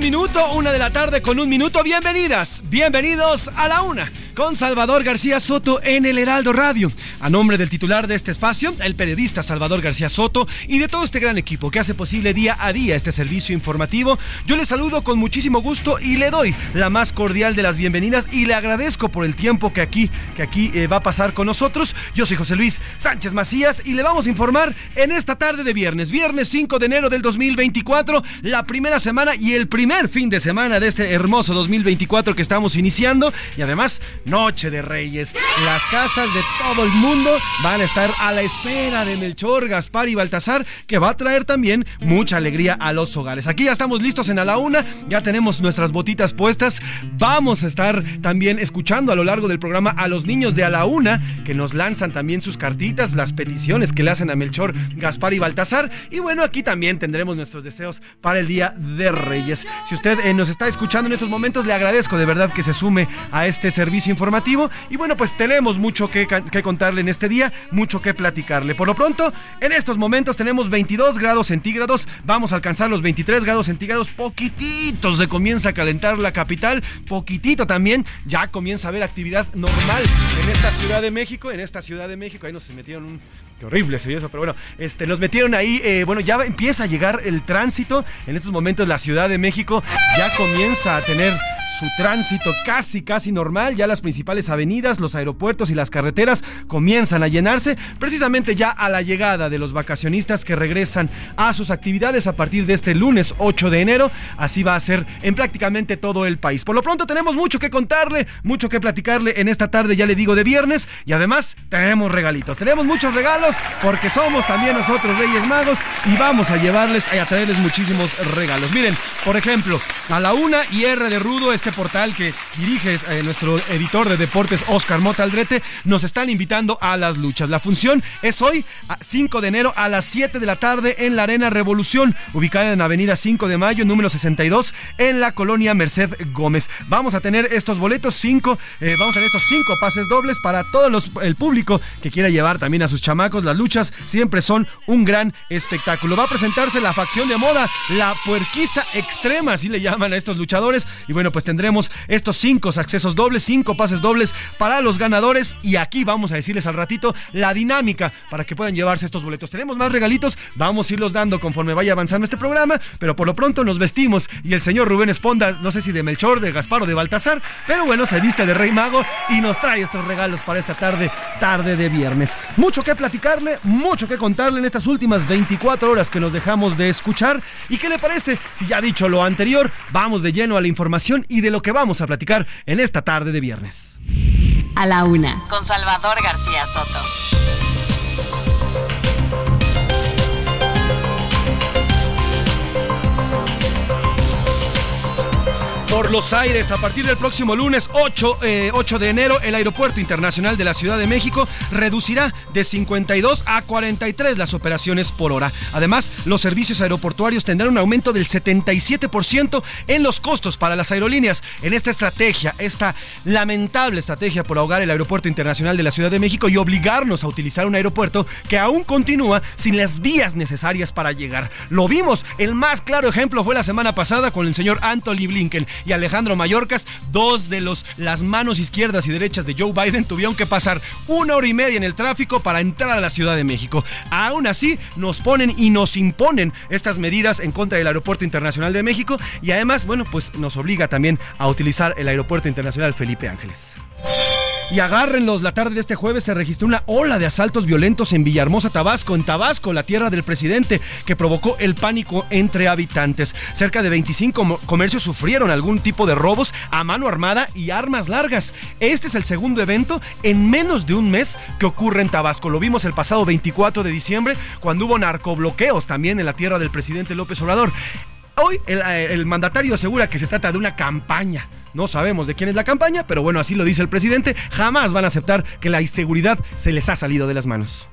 Minuto, una de la tarde con un minuto. Bienvenidas, bienvenidos a la una con Salvador García Soto en el Heraldo Radio. A nombre del titular de este espacio, el periodista Salvador García Soto y de todo este gran equipo que hace posible día a día este servicio informativo, yo le saludo con muchísimo gusto y le doy la más cordial de las bienvenidas y le agradezco por el tiempo que aquí, que aquí eh, va a pasar con nosotros. Yo soy José Luis Sánchez Macías y le vamos a informar en esta tarde de viernes, viernes 5 de enero del 2024, la primera semana y el primer fin de semana de este hermoso 2024 que estamos iniciando y además Noche de Reyes. Las casas de todo el mundo van a estar a la espera de Melchor, Gaspar y Baltasar, que va a traer también mucha alegría a los hogares. Aquí ya estamos listos en a la una, ya tenemos nuestras botitas puestas. Vamos a estar también escuchando a lo largo del programa a los niños de a la una, que nos lanzan también sus cartitas, las peticiones que le hacen a Melchor, Gaspar y Baltasar. Y bueno, aquí también tendremos nuestros deseos para el Día de Reyes. Si usted eh, nos está escuchando en estos momentos, le agradezco de verdad que se sume a este servicio informativo. Y bueno, pues tenemos mucho que, que, contarle en este día, mucho que platicarle. Por lo pronto, en estos momentos tenemos 22 grados centígrados, vamos a alcanzar los 23 grados centígrados, poquititos se comienza a calentar la capital, poquitito también, ya comienza a haber actividad normal en esta Ciudad de México, en esta Ciudad de México, ahí nos metieron un... Qué horrible se eso, pero bueno, este, nos metieron ahí, eh, bueno, ya empieza a llegar el tránsito, en estos momentos la Ciudad de México ya comienza a tener su tránsito casi, casi normal. Ya las principales avenidas, los aeropuertos y las carreteras comienzan a llenarse, precisamente ya a la llegada de los vacacionistas que regresan a sus actividades a partir de este lunes 8 de enero. Así va a ser en prácticamente todo el país. Por lo pronto tenemos mucho que contarle, mucho que platicarle en esta tarde, ya le digo, de viernes. Y además tenemos regalitos. Tenemos muchos regalos porque somos también nosotros Reyes Magos y vamos a llevarles y a traerles muchísimos regalos. Miren, por ejemplo, a la una y R de Rudo, este portal que dirige eh, nuestro editor de deportes Oscar Mota Aldrete, nos están invitando a las luchas. La función es hoy, 5 de enero, a las 7 de la tarde en la Arena Revolución, ubicada en Avenida 5 de Mayo, número 62, en la colonia Merced Gómez. Vamos a tener estos boletos, 5, eh, vamos a tener estos 5 pases dobles para todo el público que quiera llevar también a sus chamacos. Las luchas siempre son un gran espectáculo. Va a presentarse la facción de moda, la puerquiza extrema, así le llaman a estos luchadores. Y bueno, pues tendremos estos cinco accesos dobles, cinco pases dobles para los ganadores. Y aquí vamos a decirles al ratito la dinámica para que puedan llevarse estos boletos. Tenemos más regalitos, vamos a irlos dando conforme vaya avanzando este programa, pero por lo pronto nos vestimos y el señor Rubén Esponda, no sé si de Melchor, de Gaspar o de Baltasar, pero bueno, se viste de Rey Mago y nos trae estos regalos para esta tarde, tarde de viernes. Mucho que platicarle, mucho que contarle en estas últimas 24 horas que nos dejamos de escuchar. ¿Y qué le parece? Si ya dicho lo anterior, vamos de lleno a la información y de lo que vamos a platicar en esta tarde de viernes. A la una. Con Salvador García Soto. ¿Por los aires. A partir del próximo lunes 8, 8 eh, de enero, el Aeropuerto Internacional de la Ciudad de México reducirá de 52 a 43 las operaciones por hora. Además, los servicios aeroportuarios tendrán un aumento del 77% en los costos para las aerolíneas. En esta estrategia, esta lamentable estrategia por ahogar el Aeropuerto Internacional de la Ciudad de México y obligarnos a utilizar un aeropuerto que aún continúa sin las vías necesarias para llegar. Lo vimos, el más claro ejemplo fue la semana pasada con el señor Anthony Blinken y Alejandro Mayorkas, dos de los las manos izquierdas y derechas de Joe Biden tuvieron que pasar una hora y media en el tráfico para entrar a la Ciudad de México. Aún así, nos ponen y nos imponen estas medidas en contra del Aeropuerto Internacional de México y además, bueno, pues nos obliga también a utilizar el Aeropuerto Internacional Felipe Ángeles. Y agárrenlos, la tarde de este jueves se registró una ola de asaltos violentos en Villahermosa, Tabasco, en Tabasco, la tierra del presidente, que provocó el pánico entre habitantes. Cerca de 25 comercios sufrieron algún tipo de robos a mano armada y armas largas. Este es el segundo evento en menos de un mes que ocurre en Tabasco. Lo vimos el pasado 24 de diciembre, cuando hubo narcobloqueos también en la tierra del presidente López Obrador. Hoy el, eh, el mandatario asegura que se trata de una campaña no sabemos de quién es la campaña, pero bueno, así lo dice el presidente. Jamás van a aceptar que la inseguridad se les ha salido de las manos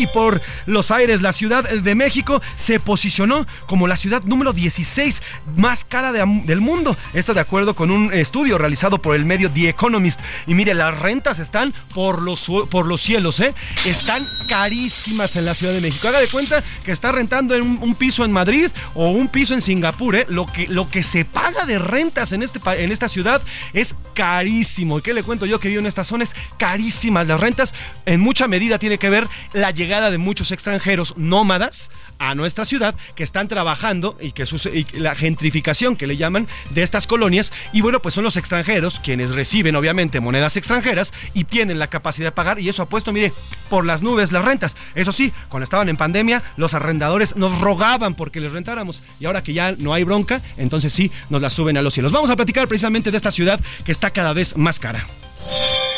y por los aires, la Ciudad de México se posicionó como la ciudad número 16 más cara del mundo. Esto de acuerdo con un estudio realizado por el medio The Economist. Y mire, las rentas están por los, por los cielos, ¿eh? Están carísimas en la Ciudad de México. Haga de cuenta que está rentando en un, piso en Madrid o un piso en Singapur, ¿eh? Lo que, lo que se paga de rentas en, este, en esta ciudad es carísimo. ¿Y qué le cuento yo que vivo en estas zonas? Carísimas. Las rentas en mucha medida tiene que ver la llegada de muchos extranjeros nómadas a nuestra ciudad que están trabajando y que la gentrificación que le llaman de estas colonias y bueno pues son los extranjeros quienes reciben obviamente monedas extranjeras y tienen la capacidad de pagar y eso ha puesto mire por las nubes las rentas eso sí cuando estaban en pandemia los arrendadores nos rogaban porque les rentáramos y ahora que ya no hay bronca entonces sí nos la suben a los cielos vamos a platicar precisamente de esta ciudad que está cada vez más cara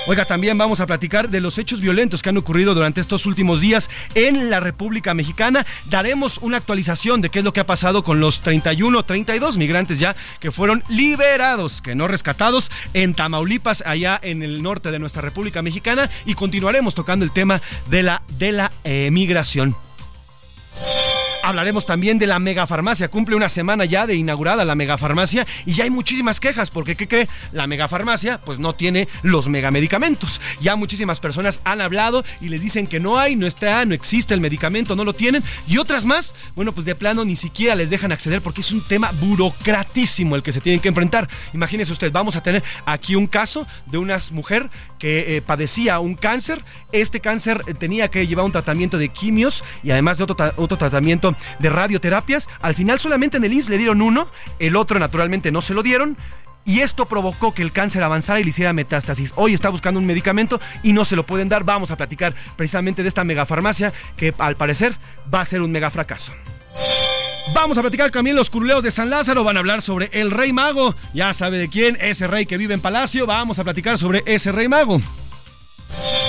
Oiga, también vamos a platicar de los hechos violentos que han ocurrido durante estos últimos días en la República Mexicana. Daremos una actualización de qué es lo que ha pasado con los 31, 32 migrantes ya que fueron liberados, que no rescatados en Tamaulipas, allá en el norte de nuestra República Mexicana. Y continuaremos tocando el tema de la, de la eh, migración. Hablaremos también de la megafarmacia. Cumple una semana ya de inaugurada la megafarmacia y ya hay muchísimas quejas porque, ¿qué cree? La megafarmacia pues no tiene los megamedicamentos. Ya muchísimas personas han hablado y les dicen que no hay, no está, no existe el medicamento, no lo tienen. Y otras más, bueno, pues de plano ni siquiera les dejan acceder porque es un tema burocratísimo el que se tienen que enfrentar. Imagínese usted, vamos a tener aquí un caso de una mujer que eh, padecía un cáncer. Este cáncer eh, tenía que llevar un tratamiento de quimios y además de otro, otro tratamiento de radioterapias. Al final solamente en el INS le dieron uno, el otro naturalmente no se lo dieron. Y esto provocó que el cáncer avanzara y le hiciera metástasis. Hoy está buscando un medicamento y no se lo pueden dar. Vamos a platicar precisamente de esta megafarmacia que al parecer va a ser un mega fracaso. Vamos a platicar también los curuleos de San Lázaro. Van a hablar sobre el rey mago. Ya sabe de quién, ese rey que vive en palacio. Vamos a platicar sobre ese rey mago.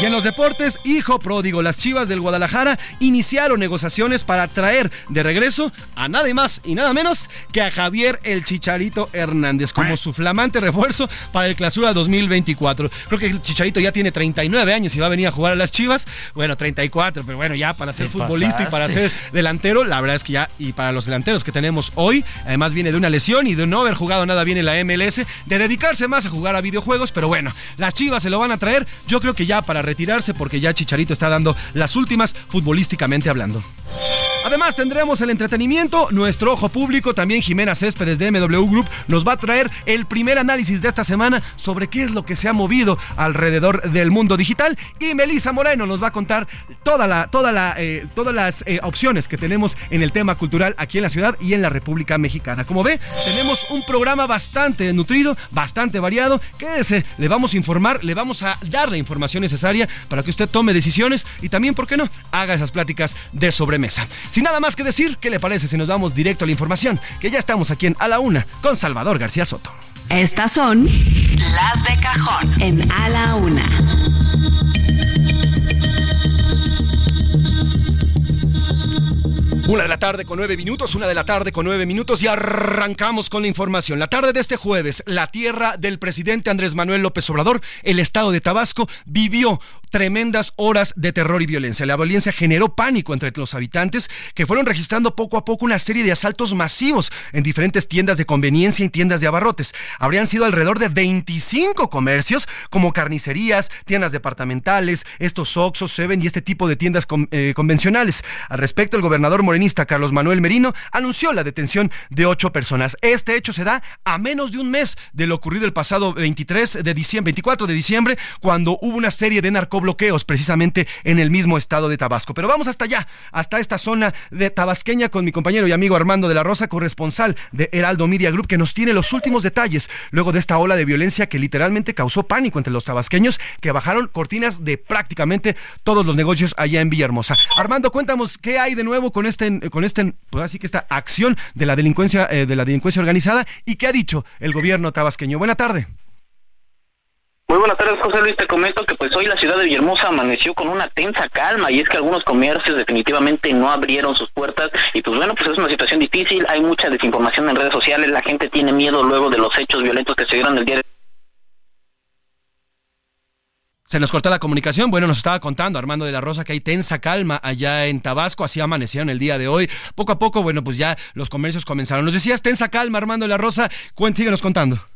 Y en los deportes, hijo pródigo, las Chivas del Guadalajara iniciaron negociaciones para traer de regreso a nada más y nada menos que a Javier el Chicharito Hernández como su flamante refuerzo para el Clausura 2024. Creo que el Chicharito ya tiene 39 años y va a venir a jugar a las Chivas. Bueno, 34, pero bueno, ya para ser futbolista y para ser delantero, la verdad es que ya, y para los delanteros que tenemos hoy, además viene de una lesión y de no haber jugado nada bien en la MLS, de dedicarse más a jugar a videojuegos, pero bueno, las Chivas se lo van a traer. Yo creo que ya para retirarse porque ya Chicharito está dando las últimas futbolísticamente hablando. Además tendremos el entretenimiento, nuestro ojo público, también Jimena Céspedes de MW Group nos va a traer el primer análisis de esta semana sobre qué es lo que se ha movido alrededor del mundo digital y Melisa Moreno nos va a contar toda la, eh, todas las eh, opciones que tenemos en el tema cultural aquí en la ciudad y en la República Mexicana. Como ve, tenemos un programa bastante nutrido, bastante variado. Quédese, le vamos a informar, le vamos a dar la información necesaria para que usted tome decisiones y también, ¿por qué no?, haga esas pláticas de sobremesa. Sin nada más que decir, ¿qué le parece si nos vamos directo a la información? Que ya estamos aquí en A la Una con Salvador García Soto. Estas son las de cajón en A la Una. Una de la tarde con nueve minutos, una de la tarde con nueve minutos y arrancamos con la información. La tarde de este jueves, la tierra del presidente Andrés Manuel López Obrador, el estado de Tabasco, vivió tremendas horas de terror y violencia. La violencia generó pánico entre los habitantes que fueron registrando poco a poco una serie de asaltos masivos en diferentes tiendas de conveniencia y tiendas de abarrotes. Habrían sido alrededor de 25 comercios como carnicerías, tiendas departamentales, estos Oxxos, Seven y este tipo de tiendas eh, convencionales. Al respecto, el gobernador Carlos Manuel Merino anunció la detención de ocho personas. Este hecho se da a menos de un mes de lo ocurrido el pasado 23 de diciembre, 24 de diciembre, cuando hubo una serie de narcobloqueos precisamente en el mismo estado de Tabasco. Pero vamos hasta allá, hasta esta zona de tabasqueña con mi compañero y amigo Armando de la Rosa, corresponsal de Heraldo Media Group, que nos tiene los últimos detalles luego de esta ola de violencia que literalmente causó pánico entre los tabasqueños que bajaron cortinas de prácticamente todos los negocios allá en Villahermosa. Armando, cuéntanos qué hay de nuevo con este, con este, pues así que esta acción de la delincuencia, eh, de la delincuencia organizada y qué ha dicho el gobierno tabasqueño. Buena tarde. Muy buenas tardes, José Luis. Te comento que pues hoy la ciudad de Villahermosa amaneció con una tensa calma y es que algunos comercios definitivamente no abrieron sus puertas y pues bueno, pues es una situación difícil, hay mucha desinformación en redes sociales, la gente tiene miedo luego de los hechos violentos que se dieron el día de se nos cortó la comunicación. Bueno, nos estaba contando Armando de la Rosa que hay tensa calma allá en Tabasco, así amanecieron el día de hoy. Poco a poco, bueno, pues ya los comercios comenzaron. Nos decías tensa calma, Armando de la Rosa. Síguenos contando.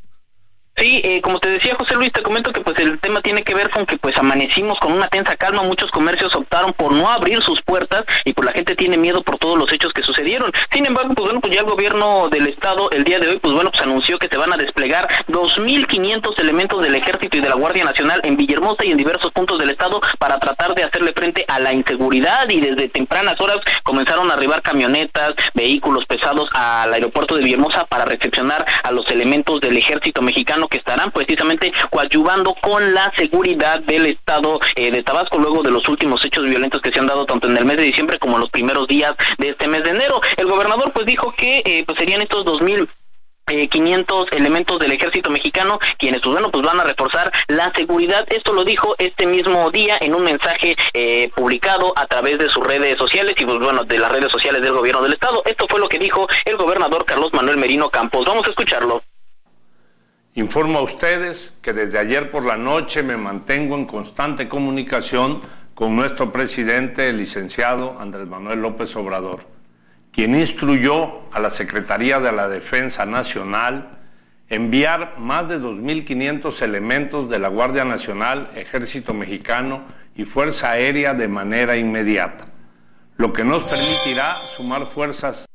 Sí, eh, como te decía José Luis, te comento que pues el tema tiene que ver con que pues amanecimos con una tensa calma, muchos comercios optaron por no abrir sus puertas y pues la gente tiene miedo por todos los hechos que sucedieron. Sin embargo, pues bueno, pues ya el gobierno del estado el día de hoy pues bueno, pues anunció que se van a desplegar 2500 elementos del ejército y de la Guardia Nacional en Villahermosa y en diversos puntos del estado para tratar de hacerle frente a la inseguridad y desde tempranas horas comenzaron a arribar camionetas, vehículos pesados al aeropuerto de Villahermosa para recepcionar a los elementos del ejército mexicano que estarán precisamente coadyuvando con la seguridad del estado eh, de Tabasco luego de los últimos hechos violentos que se han dado tanto en el mes de diciembre como en los primeros días de este mes de enero. El gobernador pues dijo que eh, pues serían estos 2000 eh, 500 elementos del ejército mexicano quienes pues bueno pues van a reforzar la seguridad. Esto lo dijo este mismo día en un mensaje eh, publicado a través de sus redes sociales y pues bueno de las redes sociales del gobierno del estado. Esto fue lo que dijo el gobernador Carlos Manuel Merino Campos. Vamos a escucharlo Informo a ustedes que desde ayer por la noche me mantengo en constante comunicación con nuestro presidente, el licenciado Andrés Manuel López Obrador, quien instruyó a la Secretaría de la Defensa Nacional enviar más de 2.500 elementos de la Guardia Nacional, Ejército Mexicano y Fuerza Aérea de manera inmediata, lo que nos permitirá sumar fuerzas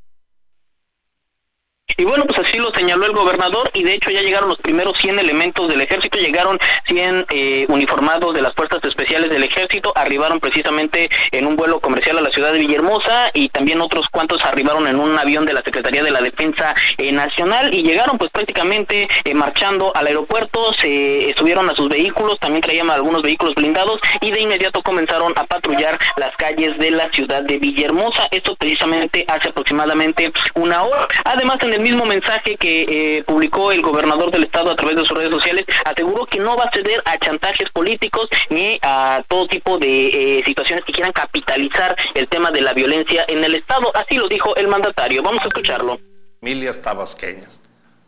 y bueno, pues así lo señaló el gobernador y de hecho ya llegaron los primeros 100 elementos del ejército, llegaron 100 eh, uniformados de las fuerzas especiales del ejército, arribaron precisamente en un vuelo comercial a la ciudad de Villahermosa y también otros cuantos arribaron en un avión de la Secretaría de la Defensa eh, Nacional y llegaron pues prácticamente eh, marchando al aeropuerto, se subieron a sus vehículos, también traían algunos vehículos blindados y de inmediato comenzaron a patrullar las calles de la ciudad de Villahermosa, esto precisamente hace aproximadamente una hora. Además en el mismo mensaje que eh, publicó el gobernador del estado a través de sus redes sociales, aseguró que no va a ceder a chantajes políticos ni a todo tipo de eh, situaciones que quieran capitalizar el tema de la violencia en el estado. Así lo dijo el mandatario. Vamos a escucharlo. Familias tabasqueñas.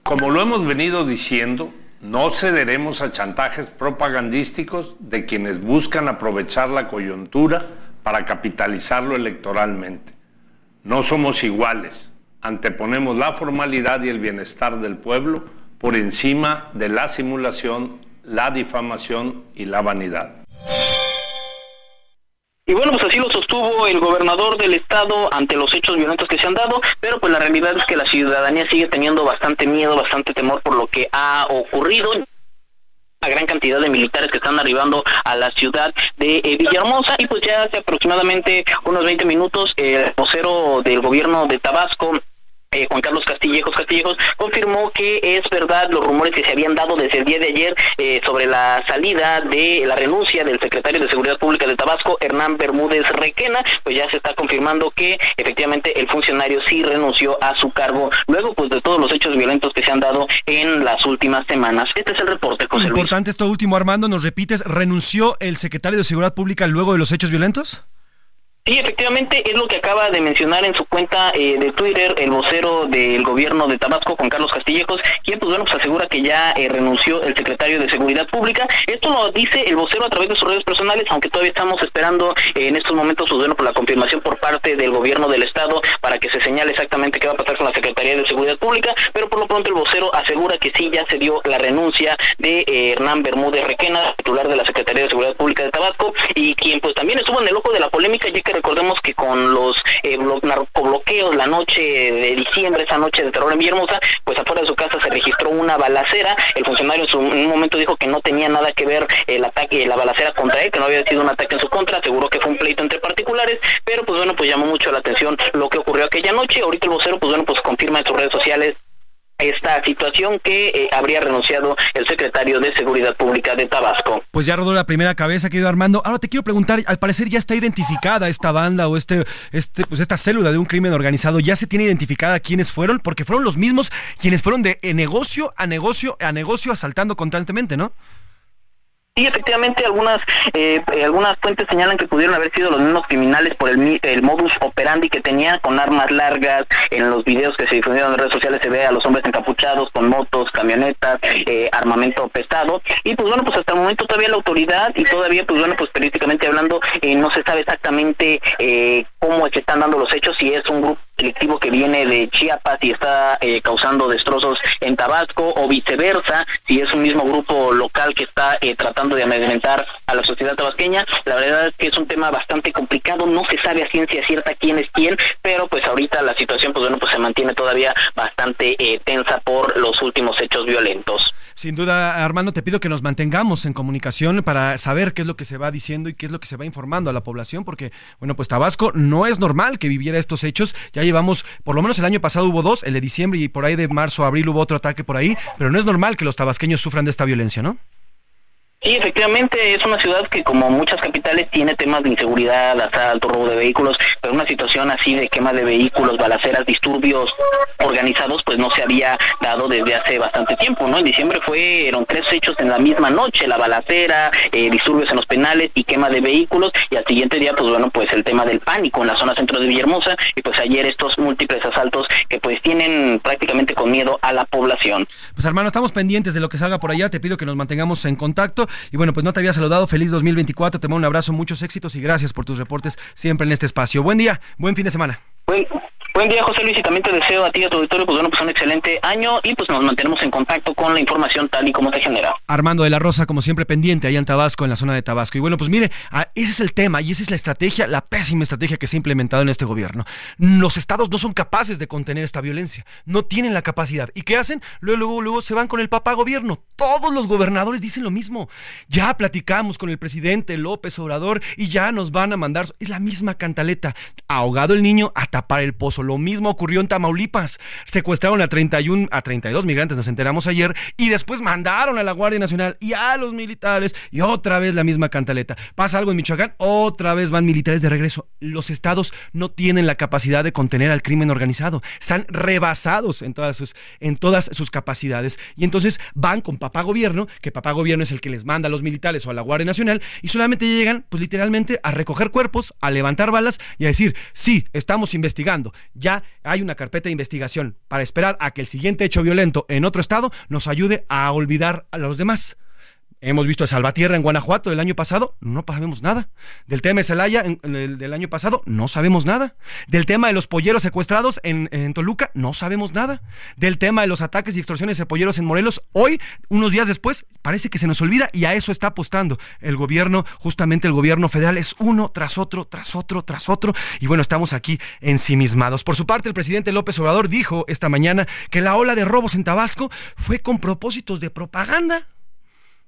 Como lo hemos venido diciendo, no cederemos a chantajes propagandísticos de quienes buscan aprovechar la coyuntura para capitalizarlo electoralmente. No somos iguales anteponemos la formalidad y el bienestar del pueblo por encima de la simulación, la difamación y la vanidad. Y bueno, pues así lo sostuvo el gobernador del estado ante los hechos violentos que se han dado, pero pues la realidad es que la ciudadanía sigue teniendo bastante miedo, bastante temor por lo que ha ocurrido gran cantidad de militares que están arribando a la ciudad de eh, Villahermosa. Y pues ya hace aproximadamente unos 20 minutos el vocero del gobierno de Tabasco eh, Juan Carlos Castillejos Castillejos, confirmó que es verdad los rumores que se habían dado desde el día de ayer eh, sobre la salida de la renuncia del secretario de Seguridad Pública de Tabasco, Hernán Bermúdez Requena, pues ya se está confirmando que efectivamente el funcionario sí renunció a su cargo luego pues de todos los hechos violentos que se han dado en las últimas semanas. Este es el reporte, José Importante esto último, Armando, nos repites, ¿renunció el secretario de Seguridad Pública luego de los hechos violentos? Sí, efectivamente, es lo que acaba de mencionar en su cuenta eh, de Twitter el vocero del gobierno de Tabasco, Juan Carlos Castillejos, quien pues bueno, pues asegura que ya eh, renunció el secretario de Seguridad Pública. Esto lo dice el vocero a través de sus redes personales, aunque todavía estamos esperando eh, en estos momentos, pues bueno, por la confirmación por parte del gobierno del estado para que se señale exactamente qué va a pasar con la Secretaría de Seguridad Pública, pero por lo pronto el vocero asegura que sí, ya se dio la renuncia de Hernán Bermúdez Requena, titular de la Secretaría de Seguridad Pública de Tabasco, y quien pues también estuvo en el ojo de la polémica, ya que recordemos que con los eh, narcobloqueos la noche de diciembre, esa noche de terror en Villahermosa, pues afuera de su casa se registró una balacera. El funcionario en, un momento dijo que no tenía nada que ver el ataque, la balacera contra él, que no había sido un ataque en su contra, aseguró que fue un pleito entre particulares, pero pues bueno, pues llamó mucho la atención lo que ocurrió aquella noche. Ahorita el vocero, pues bueno, pues confirma en sus redes sociales esta situación que eh, habría renunciado el secretario de Seguridad Pública de Tabasco. Pues ya rodó la primera cabeza, querido Armando. Ahora te quiero preguntar, al parecer ya está identificada esta banda o este, este, pues esta célula de un crimen organizado, ¿ya se tiene identificada quiénes fueron? Porque fueron los mismos quienes fueron de negocio a negocio a negocio asaltando constantemente, ¿no? Sí, efectivamente, algunas eh, algunas fuentes señalan que pudieron haber sido los mismos criminales por el, el modus operandi que tenían con armas largas. En los videos que se difundieron en redes sociales se ve a los hombres encapuchados con motos, camionetas, eh, armamento pesado. Y pues bueno, pues hasta el momento todavía la autoridad y todavía, pues bueno, pues periodísticamente hablando, eh, no se sabe exactamente cómo se están dando los hechos, si es un grupo delictivo que viene de Chiapas y está causando destrozos en Tabasco o viceversa, si es un mismo grupo local que está tratando de amedrentar a la sociedad tabasqueña. La verdad es que es un tema bastante complicado, no se sabe a ciencia cierta quién es quién, pero pues ahorita la situación pues bueno pues se mantiene todavía bastante eh, tensa por los últimos hechos violentos. Sin duda, Armando, te pido que nos mantengamos en comunicación para saber qué es lo que se va diciendo y qué es lo que se va informando a la población, porque, bueno, pues Tabasco no es normal que viviera estos hechos. Ya llevamos, por lo menos el año pasado hubo dos, el de diciembre y por ahí de marzo, abril hubo otro ataque por ahí, pero no es normal que los tabasqueños sufran de esta violencia, ¿no? Sí, efectivamente es una ciudad que como muchas capitales tiene temas de inseguridad, asalto, robo de vehículos, pero una situación así de quema de vehículos, balaceras, disturbios organizados, pues no se había dado desde hace bastante tiempo, ¿no? En diciembre fueron tres hechos en la misma noche, la balacera, eh, disturbios en los penales y quema de vehículos, y al siguiente día, pues bueno, pues el tema del pánico en la zona centro de Villahermosa, y pues ayer estos múltiples asaltos que pues tienen prácticamente con miedo a la población. Pues hermano, estamos pendientes de lo que salga por allá, te pido que nos mantengamos en contacto y bueno, pues no te había saludado. Feliz 2024. Te mando un abrazo, muchos éxitos y gracias por tus reportes siempre en este espacio. Buen día, buen fin de semana. Día, José Luis, y también te deseo a ti y a tu auditorio, pues bueno, pues un excelente año y pues nos mantenemos en contacto con la información tal y como se genera. Armando de la Rosa, como siempre, pendiente allá en Tabasco, en la zona de Tabasco. Y bueno, pues mire, ah, ese es el tema y esa es la estrategia, la pésima estrategia que se ha implementado en este gobierno. Los estados no son capaces de contener esta violencia, no tienen la capacidad. ¿Y qué hacen? Luego, luego, luego se van con el papá gobierno. Todos los gobernadores dicen lo mismo. Ya platicamos con el presidente López Obrador y ya nos van a mandar. Es la misma cantaleta. Ahogado el niño a tapar el pozo lo mismo ocurrió en Tamaulipas. Secuestraron a 31, a 32 migrantes, nos enteramos ayer, y después mandaron a la Guardia Nacional y a los militares, y otra vez la misma cantaleta. Pasa algo en Michoacán, otra vez van militares de regreso. Los estados no tienen la capacidad de contener al crimen organizado. Están rebasados en todas sus, en todas sus capacidades. Y entonces van con papá gobierno, que papá gobierno es el que les manda a los militares o a la Guardia Nacional, y solamente llegan, pues literalmente, a recoger cuerpos, a levantar balas y a decir, sí, estamos investigando ya hay una carpeta de investigación para esperar a que el siguiente hecho violento en otro estado nos ayude a olvidar a los demás. Hemos visto a Salvatierra en Guanajuato del año pasado, no sabemos nada. Del tema de Celaya el, del año pasado, no sabemos nada. Del tema de los polleros secuestrados en, Toluca, no sabemos nada. Del tema de los ataques y extorsiones de polleros en Morelos, hoy, unos días después, parece que se nos olvida y a eso está apostando el gobierno, justamente el gobierno federal, es uno tras otro, tras otro, tras otro. Y bueno, estamos aquí ensimismados. Por su parte, el presidente López Obrador dijo esta mañana que la ola de robos en Tabasco fue con propósitos de propaganda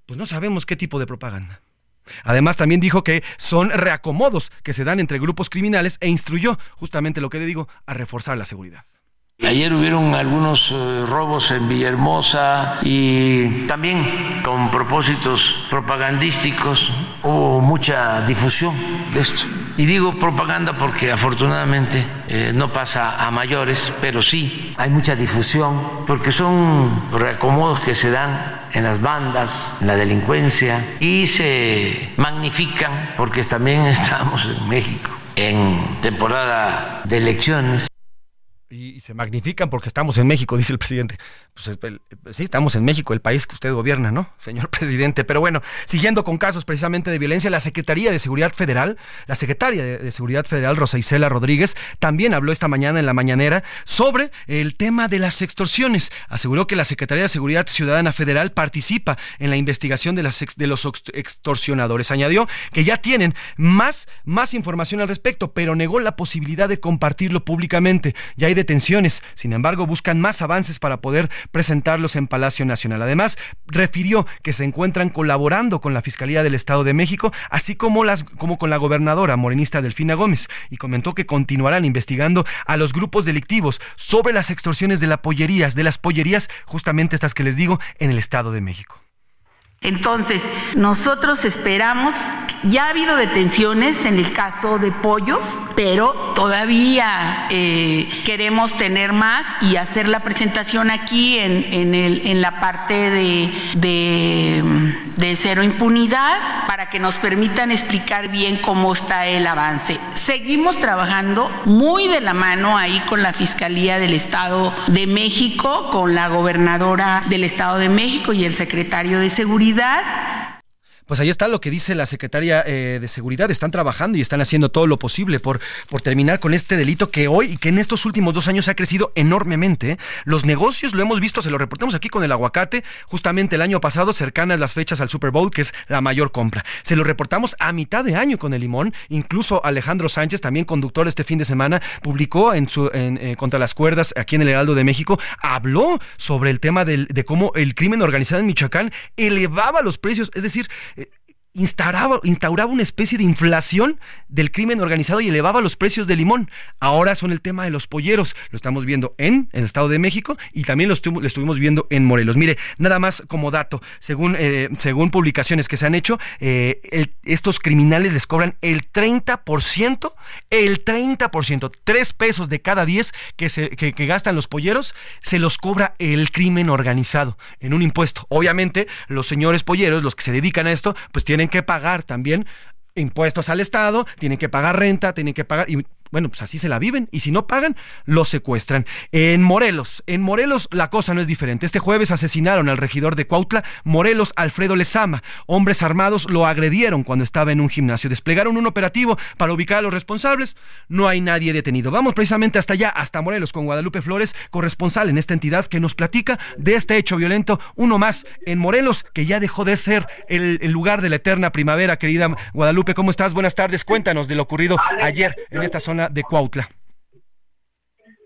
pues no sabemos qué tipo de propaganda. Además, también dijo que son reacomodos que se dan entre grupos criminales e instruyó, justamente lo que le digo, a reforzar la seguridad. Ayer hubieron algunos eh, robos en Villahermosa y también con propósitos propagandísticos hubo mucha difusión de esto. Y digo propaganda porque afortunadamente eh, no pasa a mayores, pero sí hay mucha difusión porque son reacomodos que se dan en las bandas, en la delincuencia y se magnifican porque también estamos en México en temporada de elecciones y, se magnifican porque estamos en México, dice el presidente. Pues sí, estamos en México, el país que usted gobierna, ¿no, señor presidente? Pero bueno, siguiendo con casos precisamente de violencia, la Secretaría de Seguridad Federal, la secretaria de, Seguridad Federal, Rosa Isela Rodríguez, también habló esta mañana en la mañanera sobre el tema de las extorsiones. Aseguró que la Secretaría de Seguridad Ciudadana Federal participa en la investigación de, los extorsionadores. Añadió que ya tienen más, más información al respecto, pero negó la posibilidad de compartirlo públicamente. Ya hay detenciones. Sin embargo, buscan más avances para poder presentarlos en Palacio Nacional. Además, refirió que se encuentran colaborando con la Fiscalía del Estado de México, así como, las, como con la gobernadora morenista Delfina Gómez, y comentó que continuarán investigando a los grupos delictivos sobre las extorsiones de las pollerías, de las pollerías, justamente estas que les digo, en el Estado de México. Entonces, nosotros esperamos, ya ha habido detenciones en el caso de pollos, pero todavía eh, queremos tener más y hacer la presentación aquí en, el, en la parte de, de, cero impunidad para que nos permitan explicar bien cómo está el avance. Seguimos trabajando muy de la mano ahí con la Fiscalía del Estado de México, con la gobernadora del Estado de México y el secretario de Seguridad seguridad pues ahí está lo que dice la secretaria eh, de Seguridad. Están trabajando y están haciendo todo lo posible por, por terminar con este delito que hoy y que en estos últimos dos años ha crecido enormemente. Los negocios, lo hemos visto, se lo reportamos aquí con el aguacate, justamente el año pasado, cercanas las fechas al Super Bowl, que es la mayor compra. Se lo reportamos a mitad de año con el limón. Incluso Alejandro Sánchez, también conductor este fin de semana, publicó en su en, eh, contra las cuerdas aquí en el Heraldo de México, habló sobre el tema del, de cómo el crimen organizado en Michoacán elevaba los precios, es decir, instauraba, instauraba una especie de inflación del crimen organizado y elevaba los precios del limón. Ahora son el tema de los polleros. Lo estamos viendo en el Estado de México y también lo, estuvimos viendo en Morelos. Mire, nada más como dato, según, eh, según publicaciones que se han hecho, eh, estos criminales les cobran el 30%, el 30%, tres pesos de cada 10 que, se, que gastan los polleros, se los cobra el crimen organizado en un impuesto. Obviamente, los señores polleros, los que se dedican a esto, pues tienen que pagar también impuestos al Estado, tienen que pagar renta, tienen que pagar, bueno, pues así se la viven y si no pagan, los secuestran. En Morelos, en Morelos la cosa no es diferente. Este jueves asesinaron al regidor de Cuautla, Morelos, Alfredo Lezama. Hombres armados lo agredieron cuando estaba en un gimnasio. Desplegaron un operativo para ubicar a los responsables. No hay nadie detenido. Vamos precisamente hasta allá, hasta Morelos, con Guadalupe Flores, corresponsal en esta entidad que nos platica de este hecho violento. Uno más en Morelos, que ya dejó de ser el, el lugar de la eterna primavera. Querida Guadalupe, ¿cómo estás? Buenas tardes. Cuéntanos de lo ocurrido ayer en esta zona de Cuautla.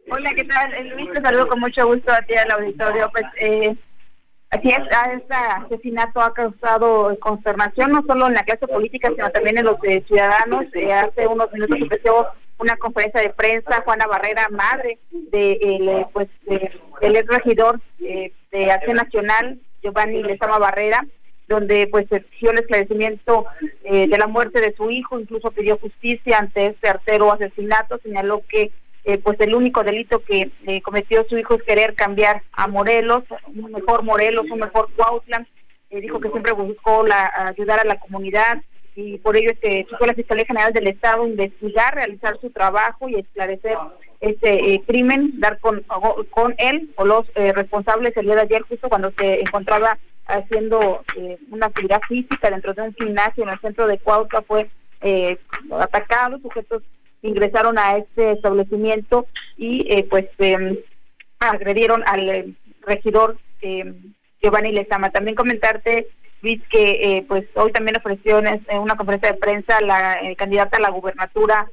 Hola, ¿qué tal? Eh, Luis, te saludo con mucho gusto a ti al auditorio. Pues eh, así es, este asesinato ha causado consternación no solo en la clase política, sino también en los eh, ciudadanos. hace unos minutos empezó una conferencia de prensa, Juana Barrera, madre de el, pues, el ex regidor de Acción Nacional, Giovanni Lezama Barrera, donde pues exigió el esclarecimiento eh, de la muerte de su hijo, incluso pidió justicia ante este artero asesinato, señaló que eh, pues el único delito que eh, cometió su hijo es querer cambiar a Morelos, un mejor Morelos, un mejor Cuautla, dijo que siempre buscó ayudar a la comunidad y por ello es que fue la Fiscalía General del Estado investigar, realizar su trabajo y esclarecer este crimen, dar con él o los responsables el día de ayer justo cuando se encontraba haciendo eh, una actividad física dentro de un gimnasio en el centro de Cuautla fue eh, atacado, sujetos ingresaron a este establecimiento y eh, pues em, agredieron al eh, regidor em, Giovanni Lezama. También comentarte, Luis, que pues hoy también ofreció en una conferencia de prensa la candidata a la gubernatura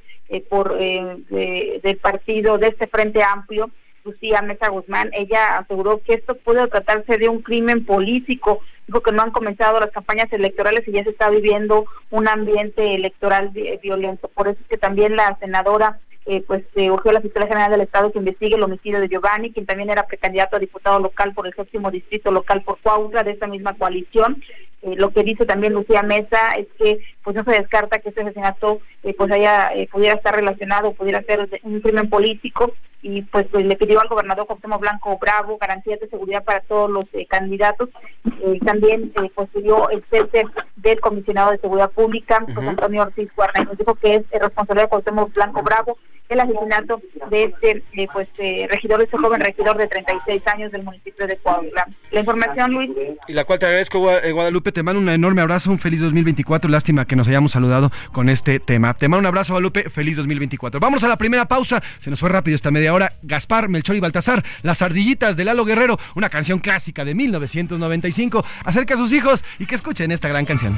por del partido de este Frente Amplio, Lucía Mesa Guzmán, ella aseguró que esto puede tratarse de un crimen político. Dijo que no han comenzado las campañas electorales y ya se está viviendo un ambiente electoral violento. Por eso es que también la senadora eh, pues se urgió a la Fiscalía General del Estado que investigue el homicidio de Giovanni, quien también era precandidato a diputado local por el séptimo distrito local por Cuautla de esta misma coalición. Eh, lo que dice también Lucía Mesa es que pues no se descarta que este asesinato eh, pues haya pudiera estar relacionado, pudiera ser un crimen político y pues, pues le pidió al gobernador Cuauhtémoc Blanco Bravo garantías de seguridad para todos los eh, candidatos. Eh, también eh, pues pidió el cese del comisionado de seguridad pública, José Antonio Ortiz Guarna, y nos dijo que es el responsable de Cuauhtémoc Blanco Bravo el asesinato de este eh, pues eh, regidor, este joven regidor de 36 años del municipio de Coahuila. La información, Luis. Y la cual te agradezco, eh, Guadalupe. Te mando un enorme abrazo, un feliz 2024. Lástima que nos hayamos saludado con este tema. Te mando un abrazo, Guadalupe. Feliz 2024. Vamos a la primera pausa. Se nos fue rápido esta media hora. Gaspar, Melchor y Baltasar, Las Ardillitas de Lalo Guerrero, una canción clásica de 1995. Acerca a sus hijos y que escuchen esta gran canción.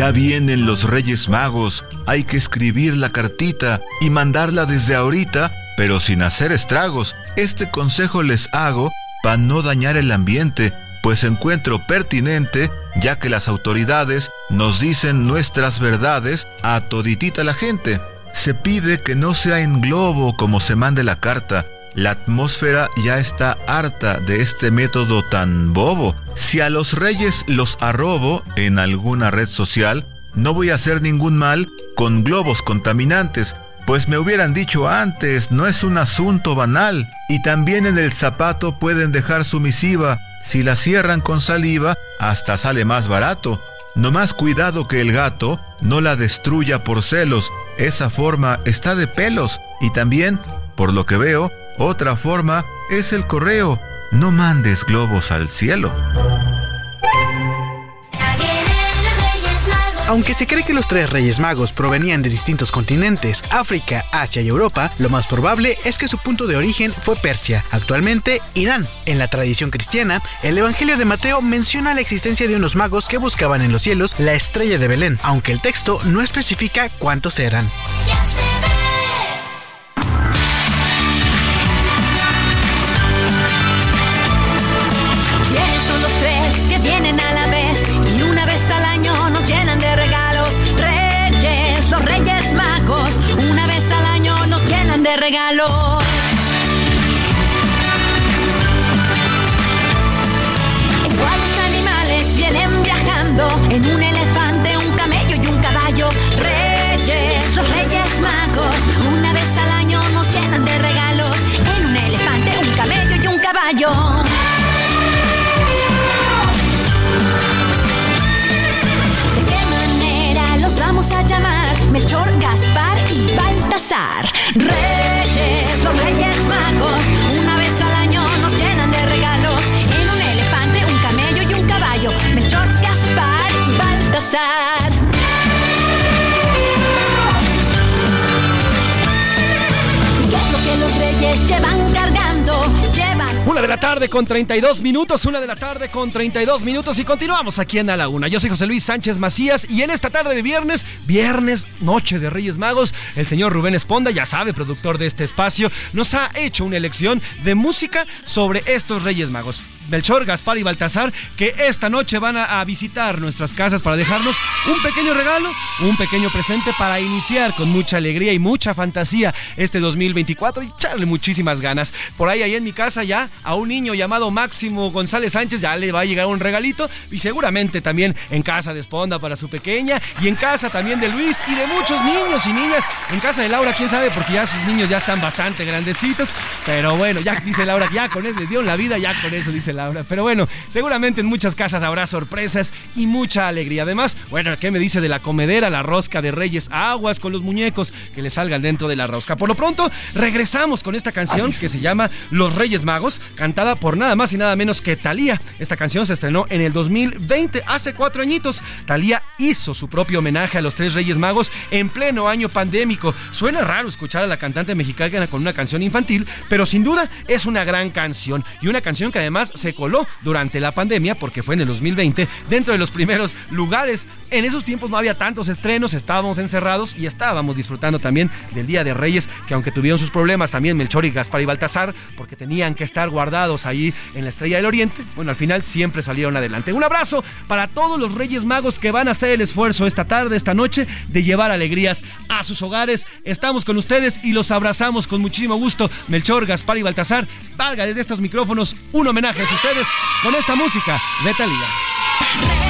Ya vienen los Reyes Magos, hay que escribir la cartita y mandarla desde ahorita, pero sin hacer estragos. Este consejo les hago para no dañar el ambiente, pues encuentro pertinente, ya que las autoridades nos dicen nuestras verdades a toditita la gente. Se pide que no sea en globo como se mande la carta, la atmósfera ya está harta de este método tan bobo. Si a los reyes los arrobo en alguna red social, no voy a hacer ningún mal con globos contaminantes, pues me hubieran dicho antes, no es un asunto banal. Y también en el zapato pueden dejar su misiva, si la cierran con saliva, hasta sale más barato. No más cuidado que el gato no la destruya por celos, esa forma está de pelos. Y también, por lo que veo, otra forma es el correo. No mandes globos al cielo. Aunque se cree que los tres reyes magos provenían de distintos continentes, África, Asia y Europa, lo más probable es que su punto de origen fue Persia, actualmente Irán. En la tradición cristiana, el Evangelio de Mateo menciona la existencia de unos magos que buscaban en los cielos la estrella de Belén, aunque el texto no especifica cuántos eran. Baltasar. Una de la tarde con 32 minutos, una de la tarde con 32 minutos y continuamos aquí en A la Una. Yo soy José Luis Sánchez Macías y en esta tarde de viernes, viernes, noche de Reyes Magos, el señor Rubén Esponda, ya sabe, productor de este espacio, nos ha hecho una elección de música sobre estos Reyes Magos. Melchor, Gaspar y Baltasar, que esta noche van a, visitar nuestras casas para dejarnos un pequeño regalo, un pequeño presente para iniciar con mucha alegría y mucha fantasía este 2024 y echarle muchísimas ganas. Por ahí, ahí en mi casa ya a un niño llamado Máximo González Sánchez ya le va a llegar un regalito y seguramente también en casa de Esponda para su pequeña y en casa también de Luis y de muchos niños y niñas. En casa de Laura, quién sabe, porque ya sus niños ya están bastante grandecitos, pero bueno, ya dice Laura, ya con eso les dieron la vida, ya con eso dice Laura. Pero bueno, seguramente en muchas casas habrá sorpresas y mucha alegría. Además, bueno, ¿qué me dice de la comedera, la rosca de Reyes? Aguas con los muñecos que le salgan dentro de la rosca. Por lo pronto, regresamos con esta canción que se llama Los Reyes Magos, cantada por nada más y nada menos que Thalía. Esta canción se estrenó en el 2020, hace cuatro añitos. Thalía hizo su propio homenaje a los tres Reyes Magos en pleno año pandémico. Suena raro escuchar a la cantante mexicana con una canción infantil, pero sin duda es una gran canción y una canción que además se coló durante la pandemia porque fue en el 2020 dentro de los primeros lugares. En esos tiempos no había tantos estrenos, estábamos encerrados y estábamos disfrutando también del Día de Reyes, que aunque tuvieron sus problemas también Melchor y Gaspar y Baltasar, porque tenían que estar guardados ahí en la Estrella del Oriente, bueno, al final siempre salieron adelante. Un abrazo para todos los Reyes Magos que van a hacer el esfuerzo esta tarde, esta noche, de llevar alegrías a sus hogares. Estamos con ustedes y los abrazamos con muchísimo gusto. Melchor, Gaspar y Baltasar, valga desde estos micrófonos un homenaje a ustedes con esta música de Talía.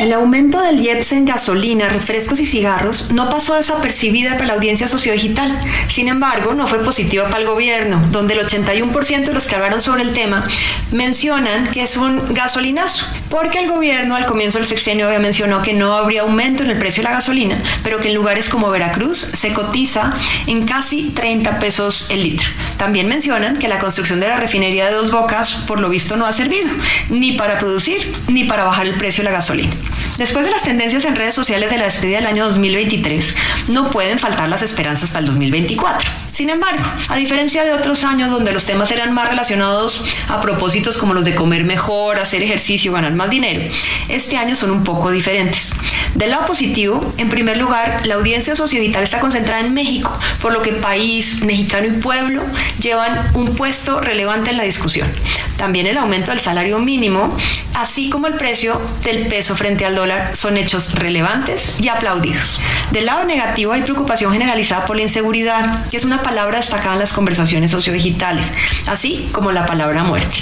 El aumento del IEPS en gasolina, refrescos y cigarros no pasó desapercibida para la audiencia sociodigital. Sin embargo, no fue positiva para el gobierno, donde el 81% de los que hablaron sobre el tema mencionan que es un gasolinazo, porque el gobierno al comienzo del sexenio había mencionado que no habría aumento en el precio de la gasolina, pero que en lugares como Veracruz se cotiza en casi 30 pesos el litro. También mencionan que la construcción de la refinería de Dos Bocas, por lo visto, no ha servido ni para producir ni para bajar el precio de la gasolina. Después de las tendencias en redes sociales de la despedida del año 2023, no pueden faltar las esperanzas para el 2024. Sin embargo, a diferencia de otros años donde los temas eran más relacionados a propósitos como los de comer mejor, hacer ejercicio, ganar más dinero, este año son un poco diferentes. Del lado positivo, en primer lugar, la audiencia sociodigital está concentrada en México, por lo que país, mexicano y pueblo llevan un puesto relevante en la discusión. También el aumento del salario mínimo, así como el precio del peso frente al dólar, son hechos relevantes y aplaudidos. Del lado negativo hay preocupación generalizada por la inseguridad, que es una palabra destacada en las conversaciones sociodigitales, así como la palabra muerte.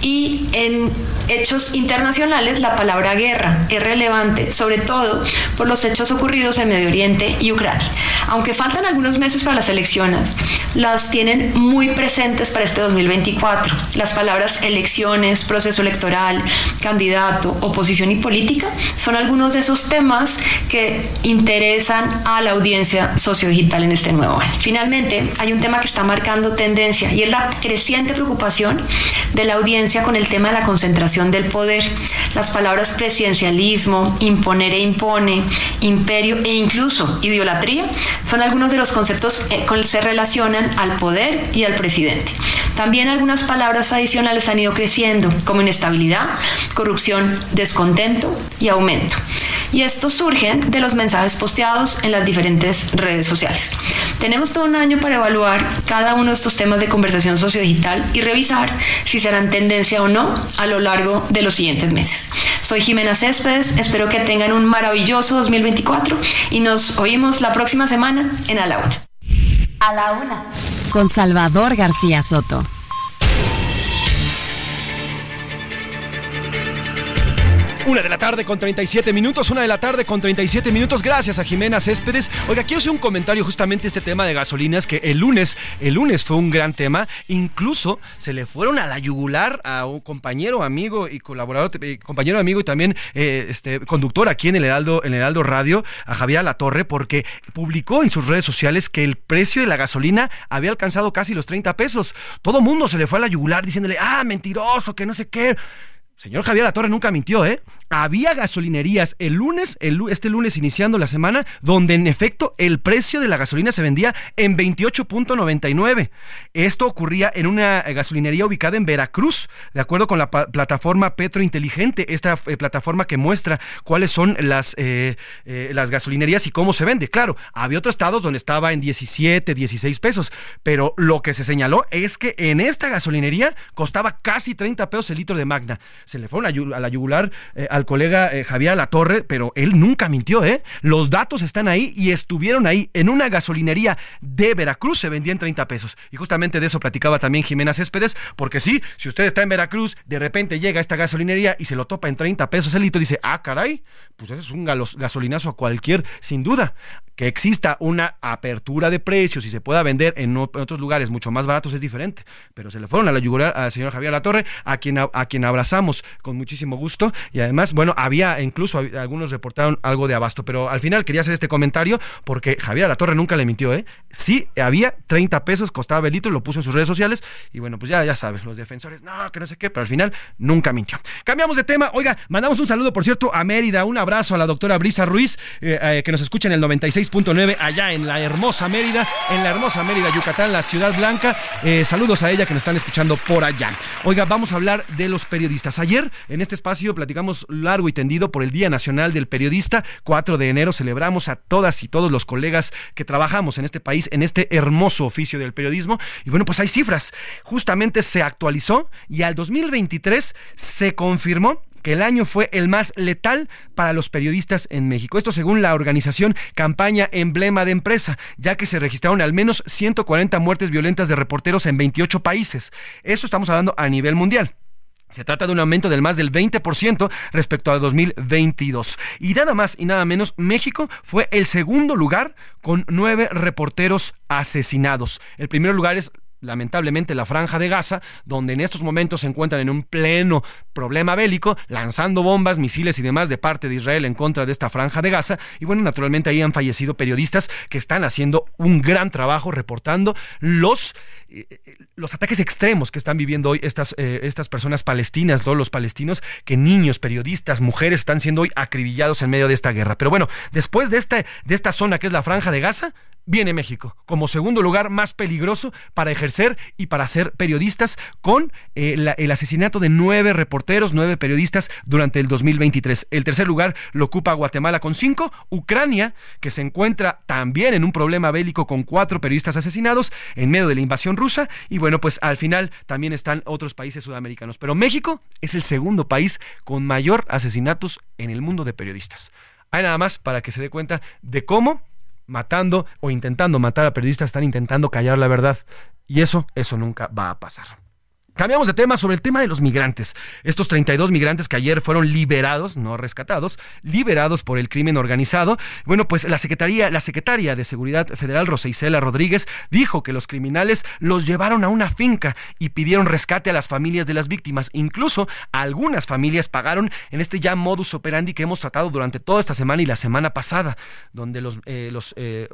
Y en hechos internacionales, la palabra guerra es relevante, sobre todo por los hechos ocurridos en Medio Oriente y Ucrania. Aunque faltan algunos meses para las elecciones, las tienen muy presentes para este 2024. Las palabras elecciones, proceso electoral, candidato, oposición y política son algunos de esos temas que interesan a la audiencia sociodigital en este nuevo año. Finalmente, hay un tema que está marcando tendencia y es la creciente preocupación de la audiencia con el tema de la concentración del poder. Las palabras presidencialismo, imponer e impone, imperio e incluso idolatría son algunos de los conceptos con que se relacionan al poder y al presidente. También algunas palabras adicionales han ido creciendo, como inestabilidad, corrupción, descontento y aumento. Y estos surgen de los mensajes posteados en las diferentes redes sociales. Tenemos todo un año para evaluar cada uno de estos temas de conversación sociodigital y revisar si serán tendencia o no a lo largo de los siguientes meses. Soy Jimena Céspedes, espero que tengan un maravilloso 2024 y nos oímos la próxima semana en A la Una. A la Una. Con Salvador García Soto. Una de la tarde con 37 minutos, una de la tarde con 37 minutos. Gracias a Jimena Céspedes. Oiga, quiero hacer un comentario justamente este tema de gasolinas que el lunes, el lunes fue un gran tema. Incluso se le fueron a la yugular a un compañero, amigo y colaborador, eh, compañero, amigo y también eh, este conductor aquí en el Heraldo, en el Heraldo Radio, a Javier La Torre, porque publicó en sus redes sociales que el precio de la gasolina había alcanzado casi los 30 pesos. Todo mundo se le fue a la yugular diciéndole, ah, mentiroso, que no sé qué Señor Javier La Torre nunca mintió, ¿eh? Había gasolinerías el lunes, el, este lunes iniciando la semana, donde en efecto el precio de la gasolina se vendía en 28.99. Esto ocurría en una gasolinería ubicada en Veracruz, de acuerdo con la plataforma Petro Inteligente, esta eh, plataforma que muestra cuáles son las, eh, eh, las gasolinerías y cómo se vende. Claro, había otros estados donde estaba en 17, 16 pesos, pero lo que se señaló es que en esta gasolinería costaba casi 30 pesos el litro de Magna se le fue a la yugular eh, al colega eh, Javier La Torre, pero él nunca mintió, ¿eh? Los datos están ahí y estuvieron ahí. En una gasolinería de Veracruz se vendía en 30 pesos. Y justamente de eso platicaba también Jimena Céspedes, porque sí, si usted está en Veracruz, de repente llega a esta gasolinería y se lo topa en 30 pesos el dice, ah, caray, pues eso es un gasolinazo a cualquier, sin duda que exista una apertura de precios y se pueda vender en, otros lugares mucho más baratos es diferente. Pero se le fueron a la yugular al señor Javier Latorre, a quien, a, quien abrazamos con muchísimo gusto. Y además, bueno, había incluso algunos reportaron algo de abasto, pero al final quería hacer este comentario porque Javier Latorre nunca le mintió, ¿eh? Sí, había 30 pesos, costaba el litro, lo puso en sus redes sociales y bueno, pues ya, ya sabes, los defensores, no, que no sé qué, pero al final nunca mintió. Cambiamos de tema. Oiga, mandamos un saludo, por cierto, a Mérida, un abrazo a la doctora Brisa Ruiz, eh, eh, que nos escucha en el 96 6.9 allá en la hermosa Mérida, en la hermosa Mérida, Yucatán, la ciudad blanca. Eh, saludos a ella que nos están escuchando por allá. Oiga, vamos a hablar de los periodistas. Ayer en este espacio platicamos largo y tendido por el Día Nacional del Periodista. 4 de enero celebramos a todas y todos los colegas que trabajamos en este país, en este hermoso oficio del periodismo. Y bueno, pues hay cifras. Justamente se actualizó y al 2023 se confirmó que el año fue el más letal para los periodistas en México. Esto según la organización Campaña Emblema de Empresa, ya que se registraron al menos 140 muertes violentas de reporteros en 28 países. Esto estamos hablando a nivel mundial. Se trata de un aumento del más del 20% respecto a 2022. Y nada más y nada menos, México fue el segundo lugar con nueve reporteros asesinados. El primer lugar es lamentablemente la franja de Gaza, donde en estos momentos se encuentran en un pleno problema bélico, lanzando bombas, misiles y demás de parte de Israel en contra de esta franja de Gaza. Y bueno, naturalmente ahí han fallecido periodistas que están haciendo un gran trabajo reportando los, eh, los ataques extremos que están viviendo hoy estas, eh, estas personas palestinas, todos los palestinos, que niños, periodistas, mujeres están siendo hoy acribillados en medio de esta guerra. Pero bueno, después de, este, de esta zona que es la franja de Gaza, viene México como segundo lugar más peligroso para ejercer y para ser periodistas con eh, el asesinato de nueve reporteros, nueve periodistas durante el 2023. El tercer lugar lo ocupa Guatemala con cinco, Ucrania, que se encuentra también en un problema bélico con cuatro periodistas asesinados en medio de la invasión rusa y bueno, pues al final también están otros países sudamericanos. Pero México es el segundo país con mayor asesinatos en el mundo de periodistas. Hay nada más para que se dé cuenta de cómo matando o intentando matar a periodistas, están intentando callar la verdad. Y eso, eso nunca va a pasar. Cambiamos de tema sobre el tema de los migrantes. Estos 32 migrantes que ayer fueron liberados, no rescatados, liberados por el crimen organizado. Bueno, pues la Secretaría, la secretaria de Seguridad Federal, Rosa Isela Rodríguez, dijo que los criminales los llevaron a una finca y pidieron rescate a las familias de las víctimas. Incluso algunas familias pagaron en este ya modus operandi que hemos tratado durante toda esta semana y la semana pasada, donde los, eh, eh,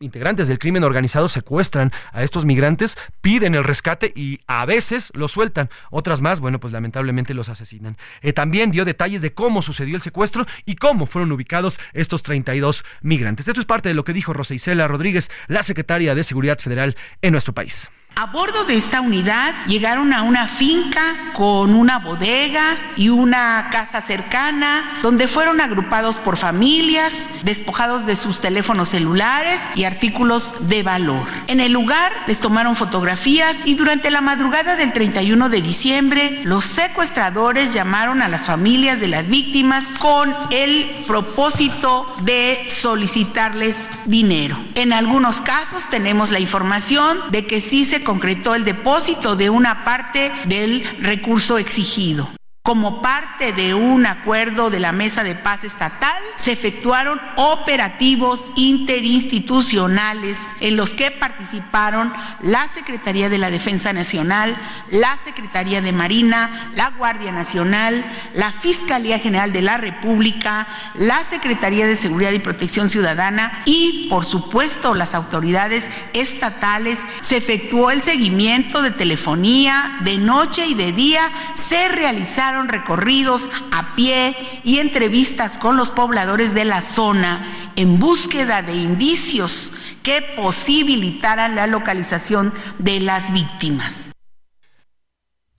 integrantes del crimen organizado secuestran a estos migrantes, piden el rescate y a veces los sueltan. Otras más, bueno, pues lamentablemente los asesinan. Eh, también dio detalles de cómo sucedió el secuestro y cómo fueron ubicados estos 32 migrantes. Esto es parte de lo que dijo Rosa Isela Rodríguez, la secretaria de Seguridad Federal en nuestro país. A bordo de esta unidad llegaron a una finca con una bodega y una casa cercana donde fueron agrupados por familias, despojados de sus teléfonos celulares y artículos de valor. En el lugar les tomaron fotografías y durante la madrugada del 31 de diciembre los secuestradores llamaron a las familias de las víctimas con el propósito de solicitarles dinero. En algunos casos tenemos la información de que sí se concretó el depósito de una parte del recurso exigido. Como parte de un acuerdo de la Mesa de Paz Estatal, se efectuaron operativos interinstitucionales en los que participaron la Secretaría de la Defensa Nacional, la Secretaría de Marina, la Guardia Nacional, la Fiscalía General de la República, la Secretaría de Seguridad y Protección Ciudadana y, por supuesto, las autoridades estatales. Se efectuó el seguimiento de telefonía de noche y de día, se realizaron recorridos a pie y entrevistas con los pobladores de la zona en búsqueda de indicios que posibilitaran la localización de las víctimas.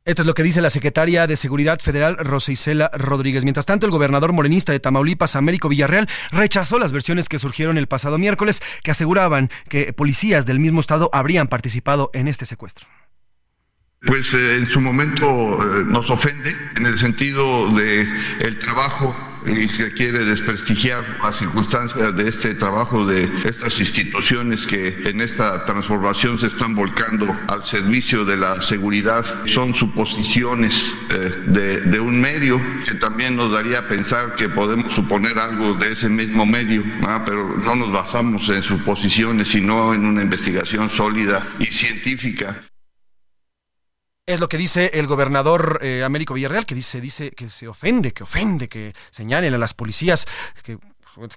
Esto es lo que dice la secretaria de Seguridad Federal, Rosa Isela Rodríguez. Mientras tanto, el gobernador morenista de Tamaulipas, Américo Villarreal, rechazó las versiones que surgieron el pasado miércoles que aseguraban que policías del mismo estado habrían participado en este secuestro pues eh, en su momento eh, nos ofende en el sentido de el trabajo y se quiere desprestigiar las circunstancias de este trabajo de estas instituciones que en esta transformación se están volcando al servicio de la seguridad. Son suposiciones eh, de, de, un medio que también nos daría a pensar que podemos suponer algo de ese mismo medio, pero no nos basamos en suposiciones, sino en una investigación sólida y científica. Es lo que dice el gobernador eh, Américo Villarreal, que dice, dice que se ofende, que ofende, que señalen a las policías, que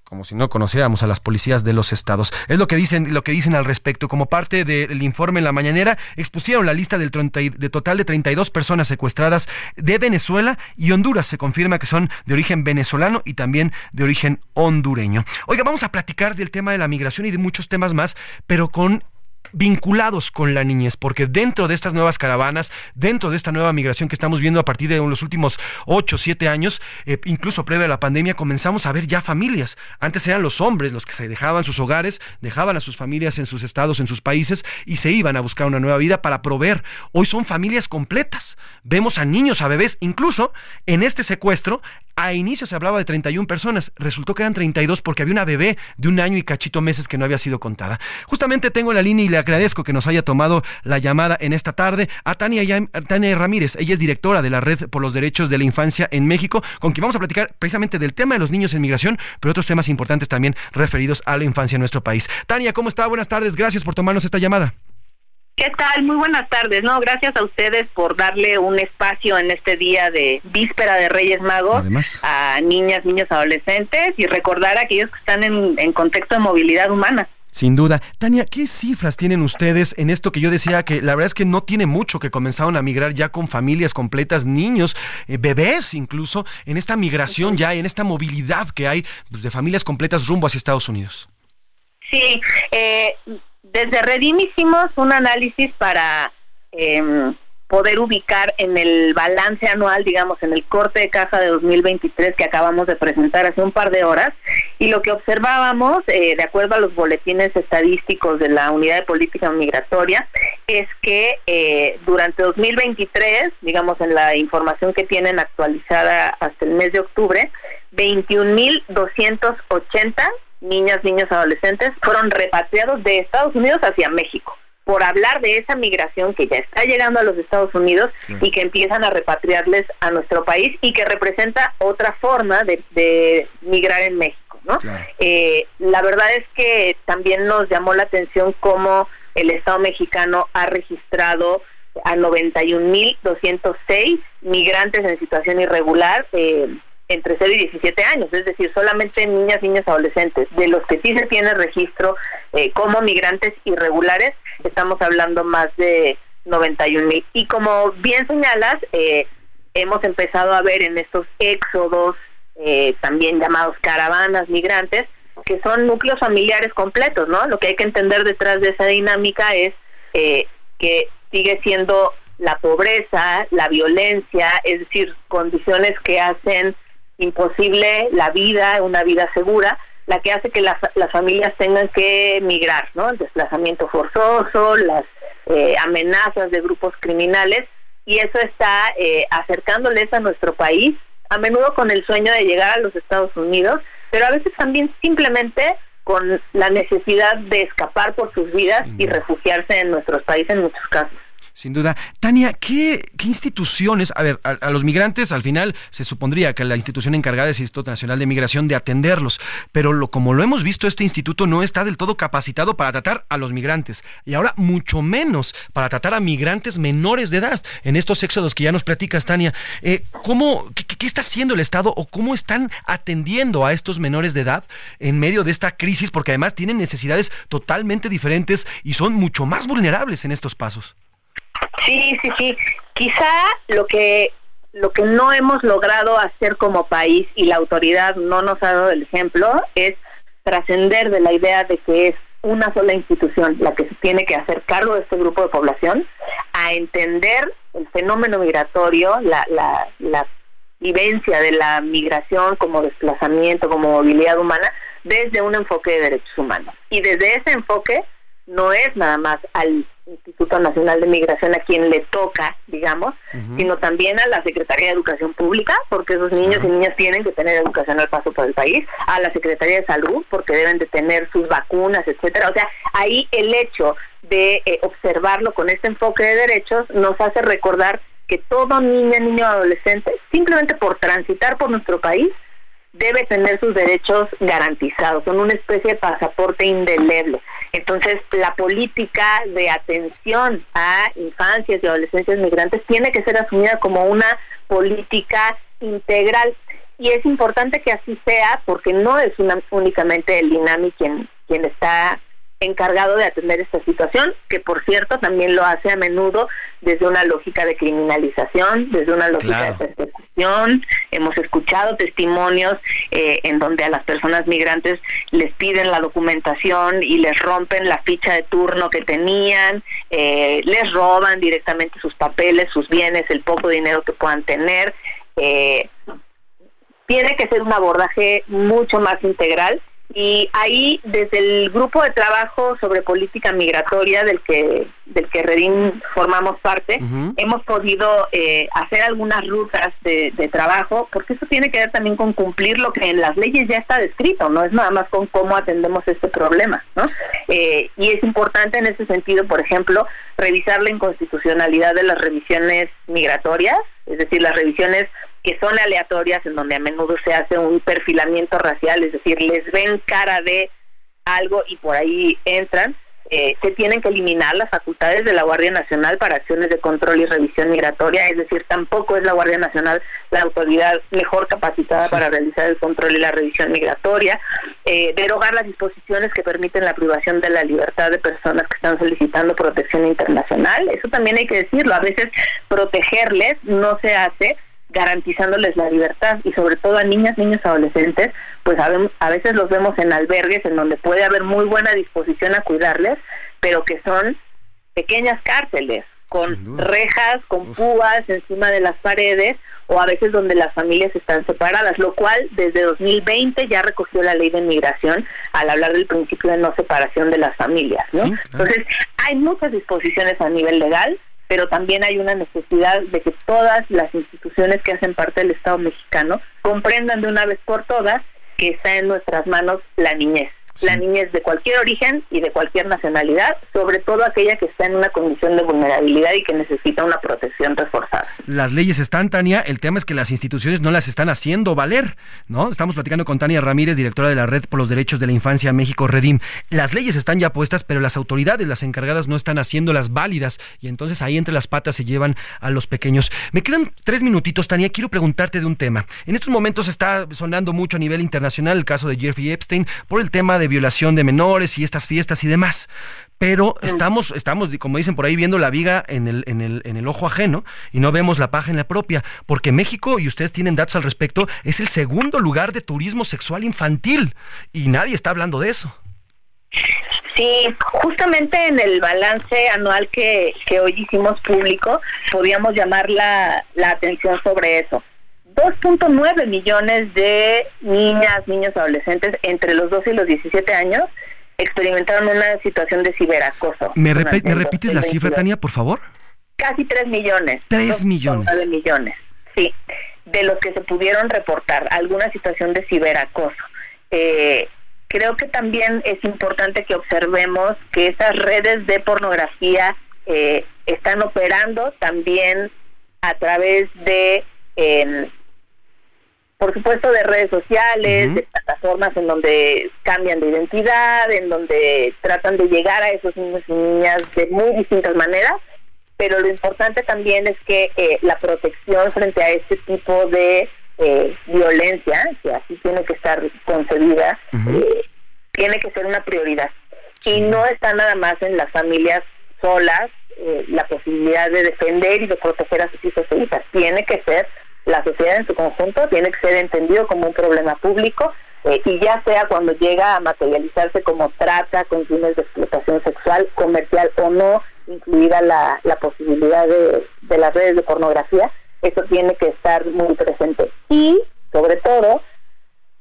como si no conociéramos a las policías de los estados. Es lo que dicen, lo que dicen al respecto. Como parte del informe en la mañanera, expusieron la lista del de total de 32 personas secuestradas de Venezuela y Honduras. Se confirma que son de origen venezolano y también de origen hondureño. Oiga, vamos a platicar del tema de la migración y de muchos temas más, pero con vinculados con la niñez, porque dentro de estas nuevas caravanas, dentro de esta nueva migración que estamos viendo a partir de los últimos 8, 7 años, eh, incluso previo a la pandemia, comenzamos a ver ya familias. Antes eran los hombres los que se dejaban sus hogares, dejaban a sus familias en sus estados, en sus países y se iban a buscar una nueva vida para proveer. Hoy son familias completas. Vemos a niños, a bebés, incluso en este secuestro, a inicio se hablaba de 31 personas, resultó que eran 32 porque había una bebé de un año y cachito meses que no había sido contada. Justamente tengo la línea y le agradezco que nos haya tomado la llamada en esta tarde a Tania, Tania Ramírez. Ella es directora de la Red por los Derechos de la Infancia en México, con quien vamos a platicar precisamente del tema de los niños en migración, pero otros temas importantes también referidos a la infancia en nuestro país. Tania, ¿cómo está? Buenas tardes, gracias por tomarnos esta llamada. ¿Qué tal? Muy buenas tardes. No, gracias a ustedes por darle un espacio en este día de víspera de Reyes Magos a niñas, niños, adolescentes y recordar a aquellos que están en, en contexto de movilidad humana. Sin duda. Tania, ¿qué cifras tienen ustedes en esto que yo decía que la verdad es que no tiene mucho que comenzaron a migrar ya con familias completas, niños, eh, bebés incluso, en esta migración ya, en esta movilidad que hay pues, de familias completas rumbo hacia Estados Unidos? Sí, eh, desde Redim hicimos un análisis para em, poder ubicar en el balance anual, digamos, en el corte de caja de 2023 que acabamos de presentar hace un par de horas, y lo que observábamos, eh, de acuerdo a los boletines estadísticos de la Unidad de Política Migratoria, es que eh, durante 2023, digamos, en la información que tienen actualizada hasta el mes de octubre, 21.280 niñas, niños, adolescentes fueron repatriados de Estados Unidos hacia México por hablar de esa migración que ya está llegando a los Estados Unidos y que empiezan a repatriarles a nuestro país y que representa otra forma de, migrar en México. ¿no? Eh, la verdad es que también nos llamó la atención cómo el Estado mexicano ha registrado a 91.206 migrantes en situación irregular. Eh, entre 0 y 17 años, es decir, solamente niñas, niños, adolescentes. De los que sí se tiene registro eh, como migrantes irregulares, estamos hablando más de 91 mil. Y como bien señalas, eh, hemos empezado a ver en estos éxodos, eh, también llamados caravanas migrantes, que son núcleos familiares completos, ¿no? Lo que hay que entender detrás de esa dinámica es que sigue siendo la pobreza, la violencia, es decir, condiciones que hacen imposible la vida, una vida segura, la que hace que las, las familias tengan que migrar, ¿no? El desplazamiento forzoso, las eh, amenazas de grupos criminales, y eso está eh, acercándoles a nuestro país, a menudo con el sueño de llegar a los Estados Unidos, pero a veces también simplemente con la necesidad de escapar por sus vidas y refugiarse en nuestros países en muchos casos. Sin duda. Tania, ¿qué, instituciones, a ver, a, los migrantes al final se supondría que la institución encargada es el Instituto Nacional de Migración de atenderlos, pero lo, como lo hemos visto, este instituto no está del todo capacitado para tratar a los migrantes y ahora mucho menos para tratar a migrantes menores de edad en estos éxodos que ya nos platicas, Tania. Eh, ¿cómo, qué, qué, está haciendo el Estado o cómo están atendiendo a estos menores de edad en medio de esta crisis? Porque además tienen necesidades totalmente diferentes y son mucho más vulnerables en estos pasos. Sí, sí, sí. Quizá lo que lo que no hemos logrado hacer como país y la autoridad no nos ha dado el ejemplo es trascender de la idea de que es una sola institución la que se tiene que hacer cargo de este grupo de población, a entender el fenómeno migratorio, la, la, la vivencia de la migración como desplazamiento, como movilidad humana, desde un enfoque de derechos humanos. Y desde ese enfoque no es nada más al Instituto Nacional de Migración a quien le toca, digamos, sino también a la Secretaría de Educación Pública, porque esos niños y niñas tienen que tener educación al paso por el país, a la Secretaría de Salud, porque deben de tener sus vacunas, etcétera. O sea, ahí el hecho de eh, observarlo con este enfoque de derechos nos hace recordar que todo niña, niño o adolescente, simplemente por transitar por nuestro país, debe tener sus derechos garantizados, son una especie de pasaporte indeleble. Entonces, la política de atención a infancias y adolescencias migrantes tiene que ser asumida como una política integral. Y es importante que así sea porque no es una, únicamente el INAMI quien, quien está encargado de atender esta situación, que por cierto también lo hace a menudo desde una lógica de criminalización, desde una lógica de persecución. Hemos escuchado testimonios eh, en donde a las personas migrantes les piden la documentación y les rompen la ficha de turno que tenían, eh, les roban directamente sus papeles, sus bienes, el poco dinero que puedan tener. Eh, tiene que ser un abordaje mucho más integral y ahí desde el grupo de trabajo sobre política migratoria del que del que Redim formamos parte hemos podido eh, hacer algunas rutas de, trabajo porque eso tiene que ver también con cumplir lo que en las leyes ya está descrito no es nada más con cómo atendemos este problema ¿no? Eh, y es importante en ese sentido por ejemplo revisar la inconstitucionalidad de las revisiones migratorias es decir las revisiones que son aleatorias, en donde a menudo se hace un perfilamiento racial, es decir, les ven cara de algo y por ahí entran, eh, se tienen que eliminar las facultades de la Guardia Nacional para acciones de control y revisión migratoria, es decir, tampoco es la Guardia Nacional la autoridad mejor capacitada para realizar el control y la revisión migratoria, eh, derogar las disposiciones que permiten la privación de la libertad de personas que están solicitando protección internacional, eso también hay que decirlo, a veces protegerles no se hace garantizándoles la libertad y sobre todo a niñas, niños, adolescentes, pues a, veces los vemos en albergues en donde puede haber muy buena disposición a cuidarles, pero que son pequeñas cárceles con rejas, con púas encima de las paredes o a veces donde las familias están separadas, lo cual desde 2020 ya recogió la ley de inmigración al hablar del principio de no separación de las familias, ¿no? Entonces, hay muchas disposiciones a nivel legal, pero también hay una necesidad de que todas las instituciones que hacen parte del Estado mexicano comprendan de una vez por todas que está en nuestras manos la niñez la niñez de cualquier origen y de cualquier nacionalidad, sobre todo aquella que está en una condición de vulnerabilidad y que necesita una protección reforzada. Las leyes están, Tania, el tema es que las instituciones no las están haciendo valer, ¿no? Estamos platicando con Tania Ramírez, directora de la Red por los Derechos de la Infancia México Redim. Las leyes están ya puestas, pero las autoridades, las encargadas, no están haciéndolas válidas y entonces ahí entre las patas se llevan a los pequeños. Me quedan tres minutitos, Tania, quiero preguntarte de un tema. En estos momentos está sonando mucho a nivel internacional el caso de Jeffrey Epstein por el tema de violación de menores y estas fiestas y demás. Pero estamos, estamos, como dicen por ahí, viendo la viga en el, en el, en el ojo ajeno y no vemos la paja en la propia. Porque México, y ustedes tienen datos al respecto, es el segundo lugar de turismo sexual infantil. Y nadie está hablando de eso. Sí, justamente en el balance anual que, que hoy hicimos público, podíamos llamar la, la atención sobre eso. 2.9 millones de niñas, niños, adolescentes entre los 12 y los 17 años experimentaron una situación de ciberacoso. ¿Me, ¿me repites la cifra, Tania, por favor? Casi 3 millones. 3 millones. 9 millones, sí, de los que se pudieron reportar alguna situación de ciberacoso. Eh, creo que también es importante que observemos que esas redes de pornografía eh, están operando también a través de eh, por supuesto, de redes sociales, de plataformas en donde cambian de identidad, en donde tratan de llegar a esos niños y niñas de muy distintas maneras, pero lo importante también es que eh, la protección frente a este tipo de eh, violencia, que así tiene que estar concebida, eh, tiene que ser una prioridad. Y no está nada más en las familias solas, eh, la posibilidad de defender y de proteger a sus hijos e hijas. Tiene que ser la sociedad en su conjunto, tiene que ser entendido como un problema público eh, y ya sea cuando llega a materializarse como trata con fines de explotación sexual, comercial o no, incluida la, la posibilidad de, de las redes de pornografía, eso tiene que estar muy presente. Y, sobre todo,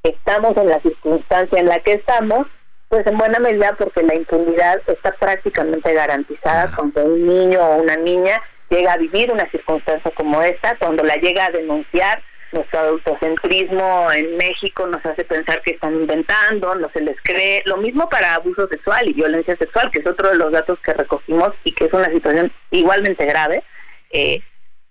estamos en la circunstancia en la que estamos, pues en buena medida porque la impunidad está prácticamente garantizada cuando un niño o una niña llega a vivir una circunstancia como esta, cuando la llega a denunciar, nuestro autocentrismo en México nos hace pensar que están inventando, no se les cree. Lo mismo para abuso sexual y violencia sexual, que es otro de los datos que recogimos y que es una situación igualmente grave. Eh,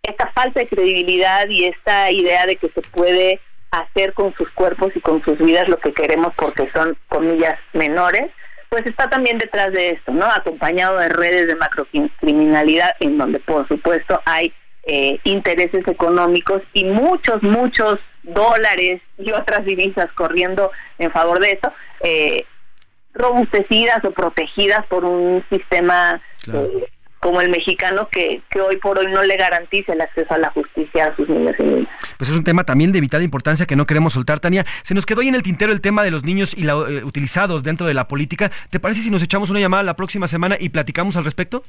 esta falta de credibilidad y esta idea de que se puede hacer con sus cuerpos y con sus vidas lo que queremos porque son comillas menores, pues está también detrás de esto, ¿no? Acompañado de redes de macrocriminalidad en donde por supuesto hay eh, intereses económicos y muchos, muchos dólares y otras divisas corriendo en favor de eso, eh, robustecidas o protegidas por un sistema eh, como el mexicano que, que hoy por hoy no le garantiza el acceso a la justicia a sus niños y niñas. Pues es un tema también de vital importancia que no queremos soltar, Tania. Se nos quedó ahí en el tintero el tema de los niños y la, eh, utilizados dentro de la política. ¿Te parece si nos echamos una llamada la próxima semana y platicamos al respecto?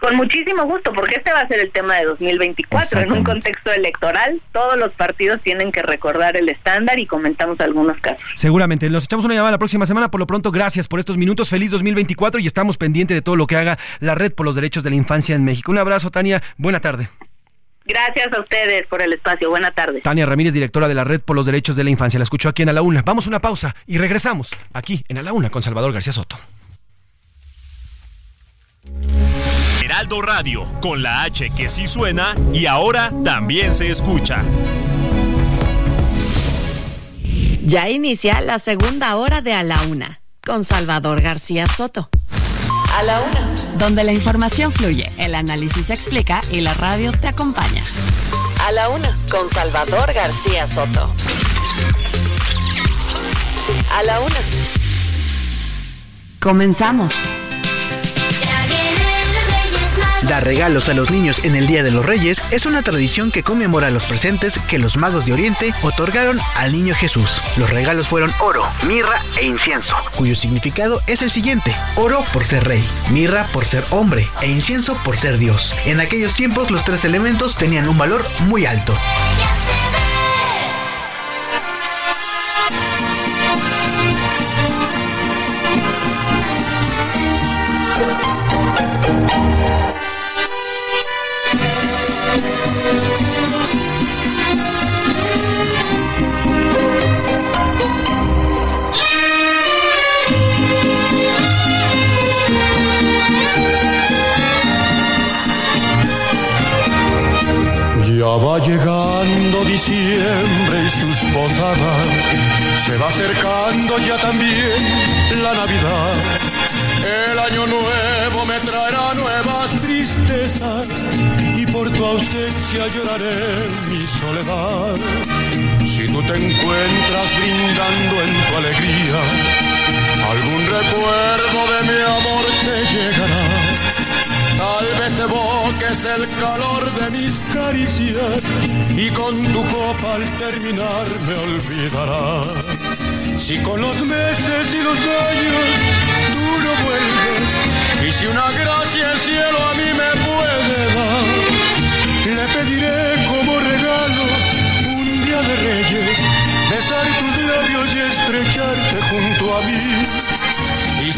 Con muchísimo gusto, porque este va a ser el tema de 2024. En un contexto electoral, todos los partidos tienen que recordar el estándar y comentamos algunos casos. Seguramente. Nos echamos una llamada la próxima semana. Por lo pronto, gracias por estos minutos. Feliz 2024 y estamos pendientes de todo lo que haga la Red por los Derechos de la Infancia en México. Un abrazo, Tania. Buena tarde. Gracias a ustedes por el espacio. Buena tarde. Tania Ramírez, directora de la Red por los Derechos de la Infancia. La escuchó aquí en A la Una. Vamos a una pausa y regresamos aquí en A la Una con Salvador García Soto. Heraldo Radio, con la H que sí suena y ahora también se escucha. Ya inicia la segunda hora de A la Una con Salvador García Soto. A la Una, donde la información fluye, el análisis se explica y la radio te acompaña. A la Una con Salvador García Soto. A la Una. Comenzamos. Dar regalos a los niños en el Día de los Reyes es una tradición que conmemora los presentes que los magos de Oriente otorgaron al niño Jesús. Los regalos fueron oro, mirra e incienso, cuyo significado es el siguiente. Oro por ser rey, mirra por ser hombre e incienso por ser Dios. En aquellos tiempos los tres elementos tenían un valor muy alto. Va llegando diciembre y sus posadas, se va acercando ya también la Navidad. El año nuevo me traerá nuevas tristezas y por tu ausencia lloraré mi soledad. Si tú te encuentras brindando en tu alegría, algún recuerdo de mi amor te llegará. Tal vez evoques el calor de mis caricias y con tu copa al terminar me olvidarás. Si con los meses y los años tú no vuelves y si una gracia el cielo a mí me puede dar, le pediré como regalo un día de reyes besar tus labios y estrecharte junto a mí.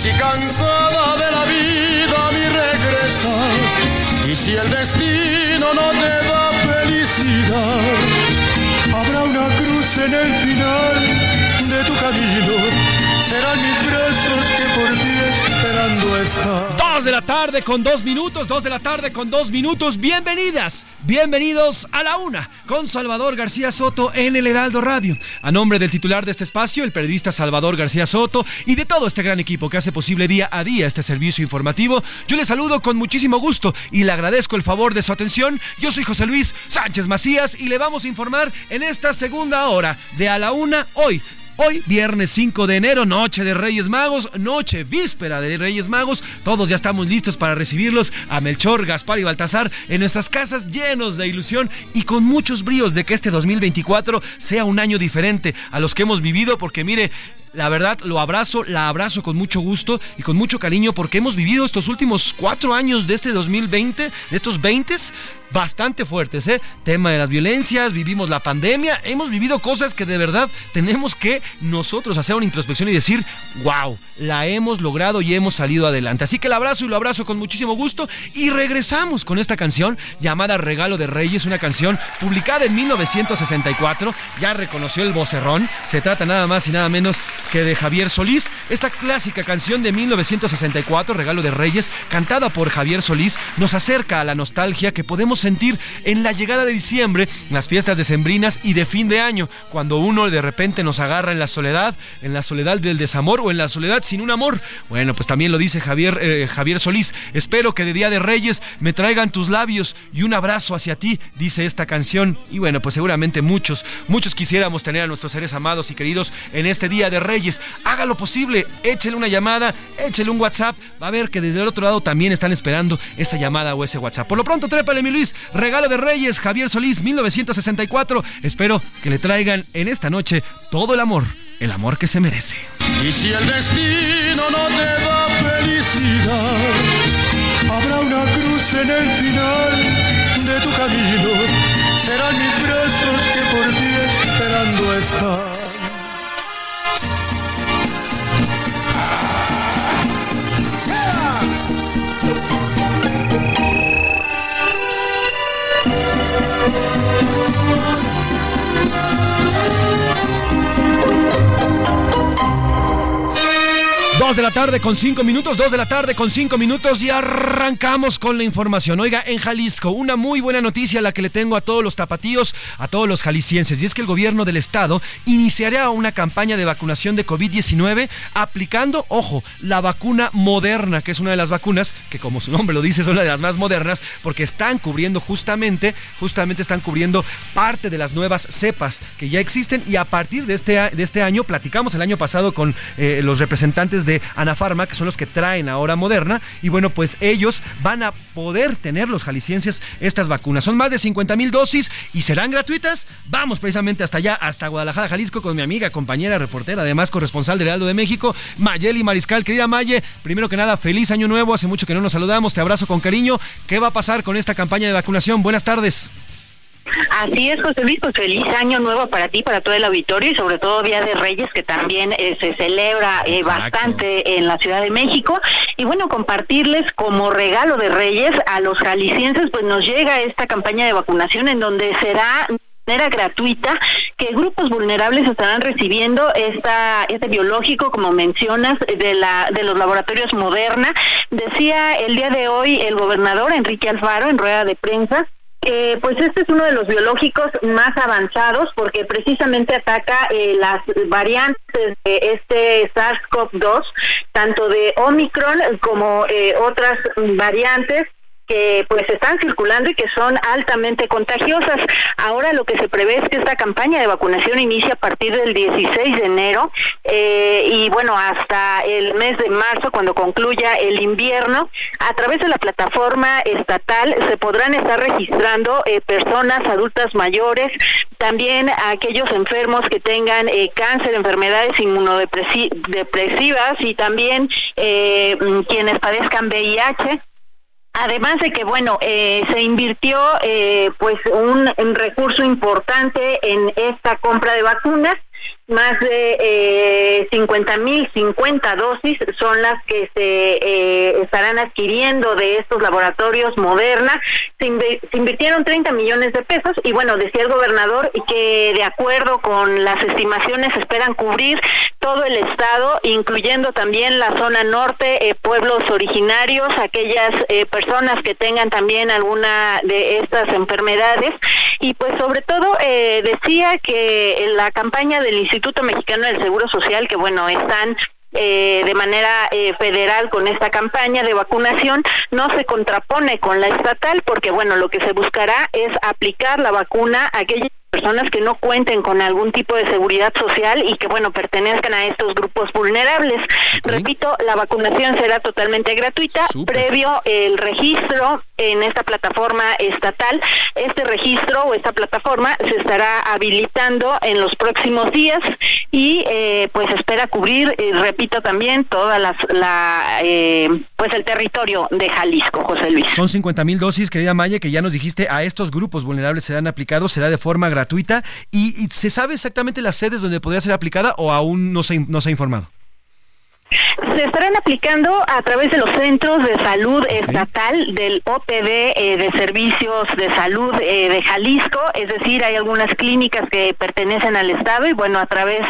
Si cansada de la vida mí regresas, y si el destino no te da felicidad, habrá una cruz en el final de tu camino. Serán mis brazos que por esperando están. Dos de la tarde con dos minutos, dos de la tarde con dos minutos. Bienvenidas, bienvenidos a la una con Salvador García Soto en el Heraldo Radio. A nombre del titular de este espacio, el periodista Salvador García Soto, y de todo este gran equipo que hace posible día a día este servicio informativo, yo le saludo con muchísimo gusto y le agradezco el favor de su atención. Yo soy José Luis Sánchez Macías y le vamos a informar en esta segunda hora de a la una hoy Hoy, viernes 5 de enero, noche de Reyes Magos, noche víspera de Reyes Magos. Todos ya estamos listos para recibirlos a Melchor, Gaspar y Baltasar en nuestras casas llenos de ilusión y con muchos bríos de que este 2024 sea un año diferente a los que hemos vivido, porque mire, la verdad, lo abrazo, la abrazo con mucho gusto y con mucho cariño porque hemos vivido estos últimos cuatro años de este 2020, de estos 20 bastante fuertes, ¿eh? Tema de las violencias, vivimos la pandemia, hemos vivido cosas que de verdad tenemos que nosotros hacer una introspección y decir, wow, la hemos logrado y hemos salido adelante. Así que el abrazo y lo abrazo con muchísimo gusto y regresamos con esta canción llamada Regalo de Reyes, una canción publicada en 1964, ya reconoció el vocerrón, se trata nada más y nada menos que de Javier Solís, esta clásica canción de 1964, Regalo de Reyes, cantada por Javier Solís, nos acerca a la nostalgia que podemos sentir en la llegada de diciembre, en las fiestas decembrinas y de fin de año, cuando uno de repente nos agarra en la soledad, en la soledad del desamor o en la soledad sin un amor. Bueno, pues también lo dice Javier, eh, Javier Solís. Espero que de Día de Reyes me traigan tus labios y un abrazo hacia ti, dice esta canción. Y bueno, pues seguramente muchos, muchos quisiéramos tener a nuestros seres amados y queridos en este Día de Reyes. Haga lo posible, échele una llamada, échele un WhatsApp. Va a ver que desde el otro lado también están esperando esa llamada o ese WhatsApp. Por lo pronto, trépale, mi Luis. Regalo de Reyes, Javier Solís, 1964. Espero que le traigan en esta noche todo el amor, el amor que se merece. Y si el destino no te da felicidad, habrá una cruz en el final de tu camino. Serán mis brazos que por ti esperando están. Dos de la tarde con cinco minutos, dos de la tarde con cinco minutos y arrancamos con la información. Oiga, en Jalisco, una muy buena noticia la que le tengo a todos los tapatíos, a todos los jaliscienses, y es que el gobierno del estado iniciará una campaña de vacunación de COVID-19 aplicando, ojo, la vacuna moderna, que es una de las vacunas que como su nombre lo dice, son una de las más modernas, porque están cubriendo justamente, justamente están cubriendo parte de las nuevas cepas que ya existen y a partir de este, de este año, platicamos el año pasado con eh, los representantes de Anafarma, que son los que traen ahora Moderna. Y bueno, pues ellos van a poder tener los jaliscienses estas vacunas. Son más de 50 mil dosis y serán gratuitas. Vamos precisamente hasta allá, hasta Guadalajara, Jalisco, con mi amiga, compañera, reportera, además corresponsal del Heraldo de México, Mayeli Mariscal. Querida Maye, primero que nada, feliz año nuevo. Hace mucho que no nos saludamos. Te abrazo con cariño. ¿Qué va a pasar con esta campaña de vacunación? Buenas tardes. Así es, José Luis, pues feliz año nuevo para ti, para todo el auditorio y sobre todo Día de Reyes que también eh, se celebra eh, bastante en la Ciudad de México. Y bueno, compartirles como regalo de Reyes a los jaliscienses, pues nos llega esta campaña de vacunación en donde será manera gratuita que grupos vulnerables estarán recibiendo esta este biológico como mencionas de la de los laboratorios Moderna decía el día de hoy el gobernador Enrique Alfaro en rueda de prensa eh, pues este es uno de los biológicos más avanzados porque precisamente ataca eh, las variantes de este SARS-CoV-2, tanto de Omicron como eh, otras variantes que pues están circulando y que son altamente contagiosas. Ahora lo que se prevé es que esta campaña de vacunación inicie a partir del 16 de enero eh, y bueno, hasta el mes de marzo, cuando concluya el invierno, a través de la plataforma estatal se podrán estar registrando eh, personas adultas mayores, también aquellos enfermos que tengan eh, cáncer, enfermedades inmunodepresivas y también quienes padezcan VIH Además de que, bueno, eh, se invirtió eh, pues un, un, recurso importante en esta compra de vacunas más de eh, 50 mil 50 dosis son las que se eh, estarán adquiriendo de estos laboratorios Moderna. Se, invirtieron 30 millones de pesos y bueno, decía el gobernador que de acuerdo con las estimaciones esperan cubrir todo el estado, incluyendo también la zona norte, eh, pueblos originarios, aquellas eh, personas que tengan también alguna de estas enfermedades y pues sobre todo decía que la campaña del Instituto Mexicano del Seguro Social, que bueno, están eh, de manera eh, federal con esta campaña de vacunación no se contrapone con la estatal porque bueno lo que se buscará es aplicar la vacuna a aquellas personas que no cuenten con algún tipo de seguridad social y que, bueno, pertenezcan a estos grupos vulnerables. Repito, la vacunación será totalmente gratuita, previo el registro en esta plataforma estatal. Este registro o esta plataforma se estará habilitando en los próximos días y eh, pues espera cubrir, eh, repito también, toda la, eh, pues el territorio de Jalisco, José Luis. Son 50 mil dosis, querida Maya, que ya nos dijiste a estos grupos vulnerables serán aplicados, será de forma gratuita. ¿Y, se sabe exactamente las sedes donde podría ser aplicada o aún no se, no se ha informado? Se estarán aplicando a través de los centros de salud estatal del OPD eh, de Servicios de Salud eh, de Jalisco, es decir, hay algunas clínicas que pertenecen al Estado y bueno, a través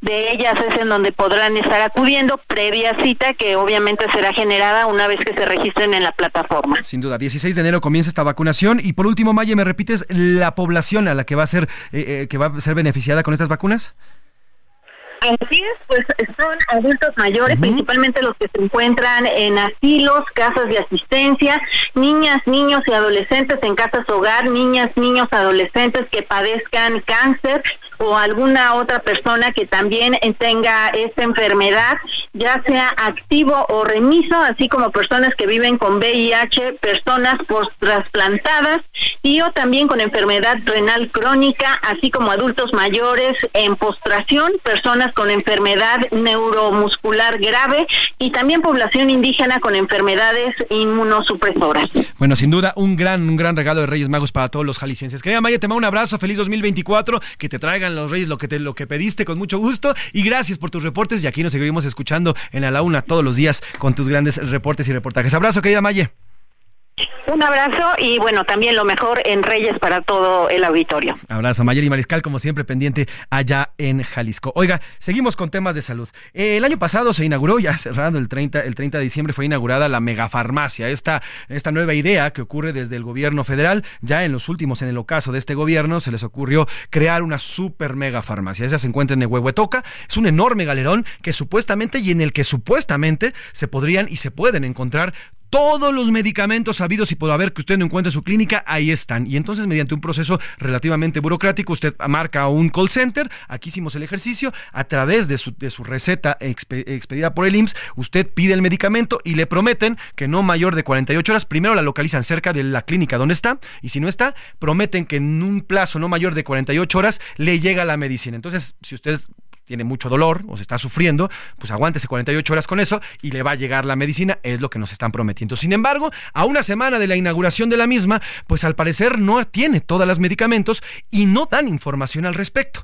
de ellas es en donde podrán estar acudiendo. Previa cita que obviamente será generada una vez que se registren en la plataforma. Sin duda, 16 de enero comienza esta vacunación. Y por último, Maya, ¿me repites la población a la que va a ser, eh, que va a ser beneficiada con estas vacunas? Así es, pues son adultos mayores, principalmente los que se encuentran en asilos, casas de asistencia, niñas, niños y adolescentes en casas hogar, niñas, niños, adolescentes que padezcan cáncer o alguna otra persona que también tenga esta enfermedad, ya sea activo o remiso, así como personas que viven con VIH, personas post-trasplantadas y o también con enfermedad renal crónica, así como adultos mayores en postración, personas con enfermedad neuromuscular grave y también población indígena con enfermedades inmunosupresoras. Bueno, sin duda, un gran, un gran regalo de Reyes Magos para todos los jaliscienses. Querida Maya, te mando un abrazo, feliz 2024, que te traigan los Reyes lo que, te, lo que pediste con mucho gusto y gracias por tus reportes y aquí nos seguiremos escuchando en A la Una todos los días con tus grandes reportes y reportajes. Abrazo, querida Maya. Un abrazo y bueno, también lo mejor en Reyes para todo el auditorio. Abrazo, Mayeli Mariscal, como siempre, pendiente allá en Jalisco. Oiga, seguimos con temas de salud. Eh, el año pasado se inauguró, ya cerrando el 30, el 30 de diciembre, fue inaugurada la megafarmacia, esta, esta nueva idea que ocurre desde el gobierno federal. Ya en los últimos, en el ocaso de este gobierno, se les ocurrió crear una super megafarmacia. Esa se encuentra en Huehuetoca. Es un enorme galerón que supuestamente y en el que supuestamente se podrían y se pueden encontrar todos los medicamentos sabidos y por haber que usted no encuentre su clínica, ahí están. Y entonces, mediante un proceso relativamente burocrático, usted marca un call center. Aquí hicimos el ejercicio. A través de su, de su receta expedida por el IMSS, usted pide el medicamento y le prometen que no mayor de 48 horas. Primero la localizan cerca de la clínica donde está. Y si no está, prometen que en un plazo no mayor de 48 horas le llega la medicina. Entonces, si usted tiene mucho dolor o se está sufriendo, pues aguántese 48 horas con eso y le va a llegar la medicina, es lo que nos están prometiendo. Sin embargo, a una semana de la inauguración de la misma, pues al parecer no tiene todos los medicamentos y no dan información al respecto.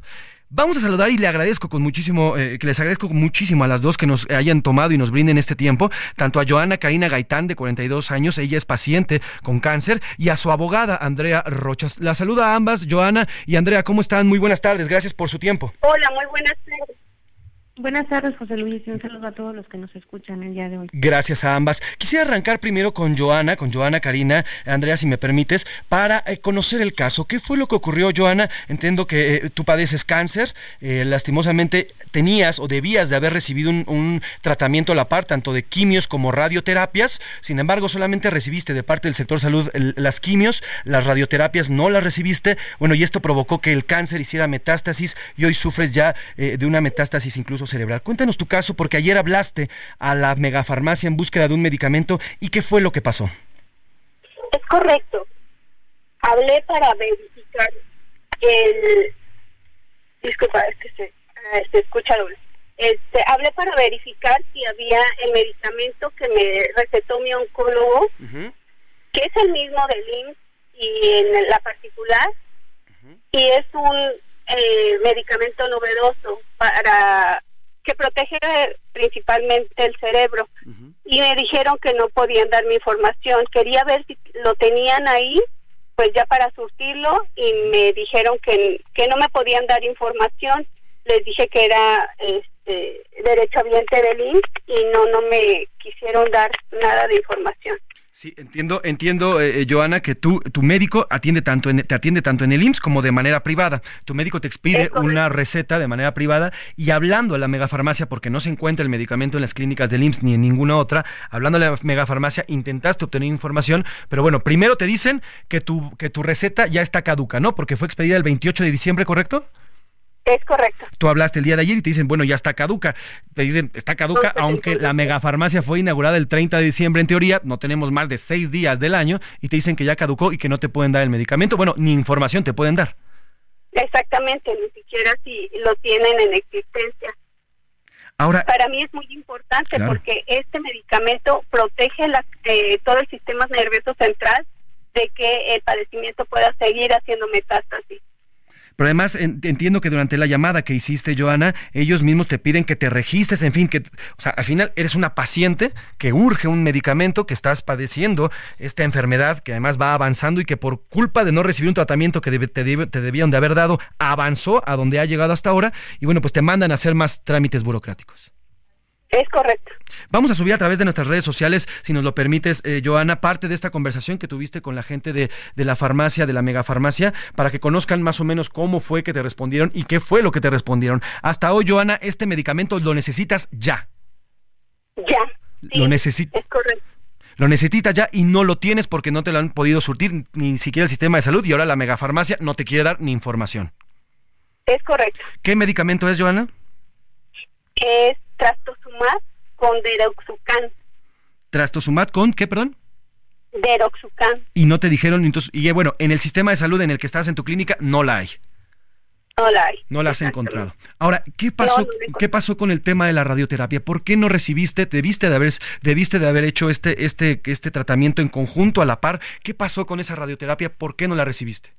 Vamos a saludar y le agradezco con muchísimo, eh, que les agradezco muchísimo a las dos que nos hayan tomado y nos brinden este tiempo, tanto a Joana Karina Gaitán, de 42 años, ella es paciente con cáncer, y a su abogada, Andrea Rochas. La saluda a ambas, Joana y Andrea, ¿cómo están? Muy buenas tardes, gracias por su tiempo. Hola, muy buenas tardes. Buenas tardes, José Luis, y un saludo a todos los que nos escuchan el día de hoy. Gracias a ambas. Quisiera arrancar primero con Joana, con Joana Karina, Andrea, si me permites, para eh, conocer el caso. ¿Qué fue lo que ocurrió, Joana? Entiendo que eh, tú padeces cáncer, eh, lastimosamente tenías o debías de haber recibido un, tratamiento a la par, tanto de quimios como radioterapias, sin embargo, solamente recibiste de parte del sector salud las quimios, las radioterapias no las recibiste, bueno, y esto provocó que el cáncer hiciera metástasis y hoy sufres ya de una metástasis incluso cerebral. Cuéntanos tu caso porque ayer hablaste a la megafarmacia en búsqueda de un medicamento y qué fue lo que pasó. Es correcto. Hablé para verificar el... Disculpa, es que se, se escucha. Este, hablé para verificar si había el medicamento que me recetó mi oncólogo, que es el mismo del IMSS y en la particular, y es un eh, medicamento novedoso para que protege principalmente el cerebro. Y me dijeron que no podían darme información. Quería ver si lo tenían ahí, pues ya para surtirlo, y me dijeron que, que no me podían dar información. Les dije que era este, derecho ambiente del INS y no, no me quisieron dar nada de información. Sí, entiendo, entiendo, eh, eh, Joana, que tú, tu médico atiende tanto en, te atiende tanto en el IMSS como de manera privada. Tu médico te expide una receta de manera privada y hablando a la megafarmacia, porque no se encuentra el medicamento en las clínicas del IMSS ni en ninguna otra, hablando a la megafarmacia, intentaste obtener información, pero bueno, primero te dicen que tu, que tu receta ya está caduca, ¿no? Porque fue expedida el 28 de diciembre, ¿correcto? Es correcto. Tú hablaste el día de ayer y te dicen, bueno, ya está caduca. Te dicen, está caduca, aunque la megafarmacia fue inaugurada el 30 de diciembre, en teoría, no tenemos más de seis días del año y te dicen que ya caducó y que no te pueden dar el medicamento. Bueno, ni información te pueden dar. Exactamente, ni siquiera si lo tienen en existencia. Ahora, para mí es muy importante porque este medicamento protege la, eh, todo el sistema nervioso central de que el padecimiento pueda seguir haciendo metástasis. Pero además entiendo que durante la llamada que hiciste, Joana, ellos mismos te piden que te registres, en fin, que, o sea, al final eres una paciente que urge un medicamento, que estás padeciendo esta enfermedad que además va avanzando y que por culpa de no recibir un tratamiento que te, te debían de haber dado, avanzó a donde ha llegado hasta ahora y bueno, pues te mandan a hacer más trámites burocráticos. Es correcto. Vamos a subir a través de nuestras redes sociales, si nos lo permites, eh, Joana, parte de esta conversación que tuviste con la gente de, la farmacia, de la megafarmacia, para que conozcan más o menos cómo fue que te respondieron y qué fue lo que te respondieron. Hasta hoy, Joana, este medicamento lo necesitas ya. Ya. lo necesitas. Es correcto. Lo necesitas ya y no lo tienes porque no te lo han podido surtir ni siquiera el sistema de salud y ahora la megafarmacia no te quiere dar ni información. Es correcto. ¿Qué medicamento es, Joana? Es trastuzumab con deroxucan. ¿Trastuzumab con qué, perdón? Deroxucan. Y no te dijeron, entonces, y bueno, en el sistema de salud en el que estás en tu clínica no la hay. No la hay. No la has encontrado. Ahora, ¿qué pasó, ¿qué pasó con el tema de la radioterapia? ¿Por qué no recibiste, debiste de haber, debiste de haber hecho este, este, este tratamiento en conjunto a la par? ¿Qué pasó con esa radioterapia? ¿Por qué no la recibiste?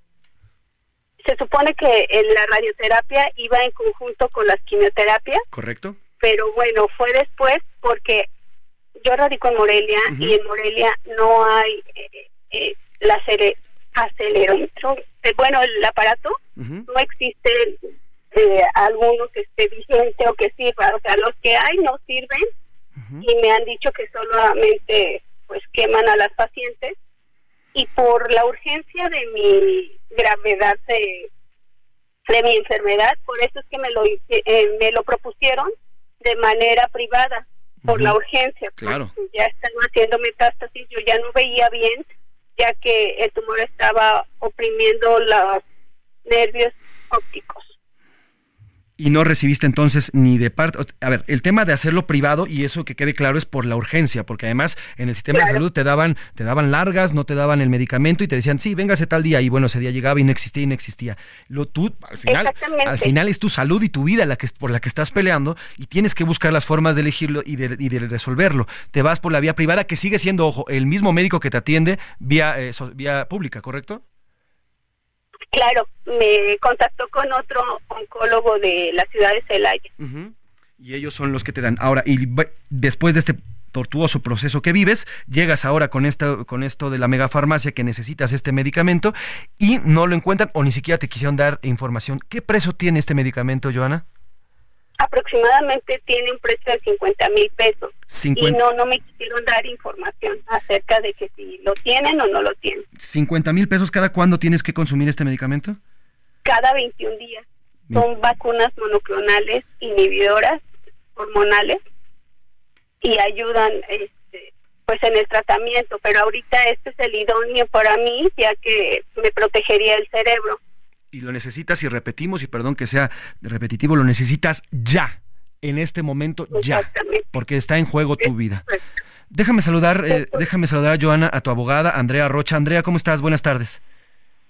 Se supone que la radioterapia iba en conjunto con las quimioterapias. Correcto pero bueno, fue después porque yo radico en Morelia y en Morelia no hay eh, eh, la acelerómetro, eh, bueno, el aparato, no existe eh, alguno que esté vigente o que sirva, o sea, los que hay no sirven y me han dicho que solamente pues queman a las pacientes. Y por la urgencia de mi gravedad de, de mi enfermedad, por eso es que me lo, me lo propusieron de manera privada por la urgencia. Pues, claro. ya están haciendo metástasis, yo ya no veía bien, ya que el tumor estaba oprimiendo los nervios ópticos y no recibiste entonces ni de parte. A ver, el tema de hacerlo privado, y eso que quede claro, es por la urgencia, porque además en el sistema de salud te daban, te daban largas, no te daban el medicamento y te decían, sí, véngase tal día, y bueno, ese día llegaba y no existía y no existía. Lo tú, al final, al final es tu salud y tu vida la que, por la que estás peleando, y tienes que buscar las formas de elegirlo y de, y de resolverlo. Te vas por la vía privada, que sigue siendo, ojo, el mismo médico que te atiende vía, eh, vía pública, ¿correcto? Claro, me contactó con otro oncólogo de la ciudad de Celaya. Y ellos son los que te dan. Ahora, y después de este tortuoso proceso que vives, llegas ahora con esto, con esto de la megafarmacia que necesitas este medicamento y no lo encuentran o ni siquiera te quisieron dar información. ¿Qué precio tiene este medicamento, Joana? Aproximadamente tiene un precio de 50 mil pesos. Y no, no me quisieron dar información acerca de que si lo tienen o no lo tienen. ¿50 mil pesos cada cuándo tienes que consumir este medicamento? Cada 21 días. Son vacunas monoclonales inhibidoras hormonales y ayudan este, pues en el tratamiento, pero ahorita este es el idóneo para mí ya que me protegería el cerebro y lo necesitas y repetimos, y perdón que sea repetitivo, lo necesitas ya, en este momento ya, porque está en juego tu vida. Déjame saludar, eh, déjame saludar a Joana, a tu abogada, Andrea Rocha. Andrea, ¿cómo estás? Buenas tardes.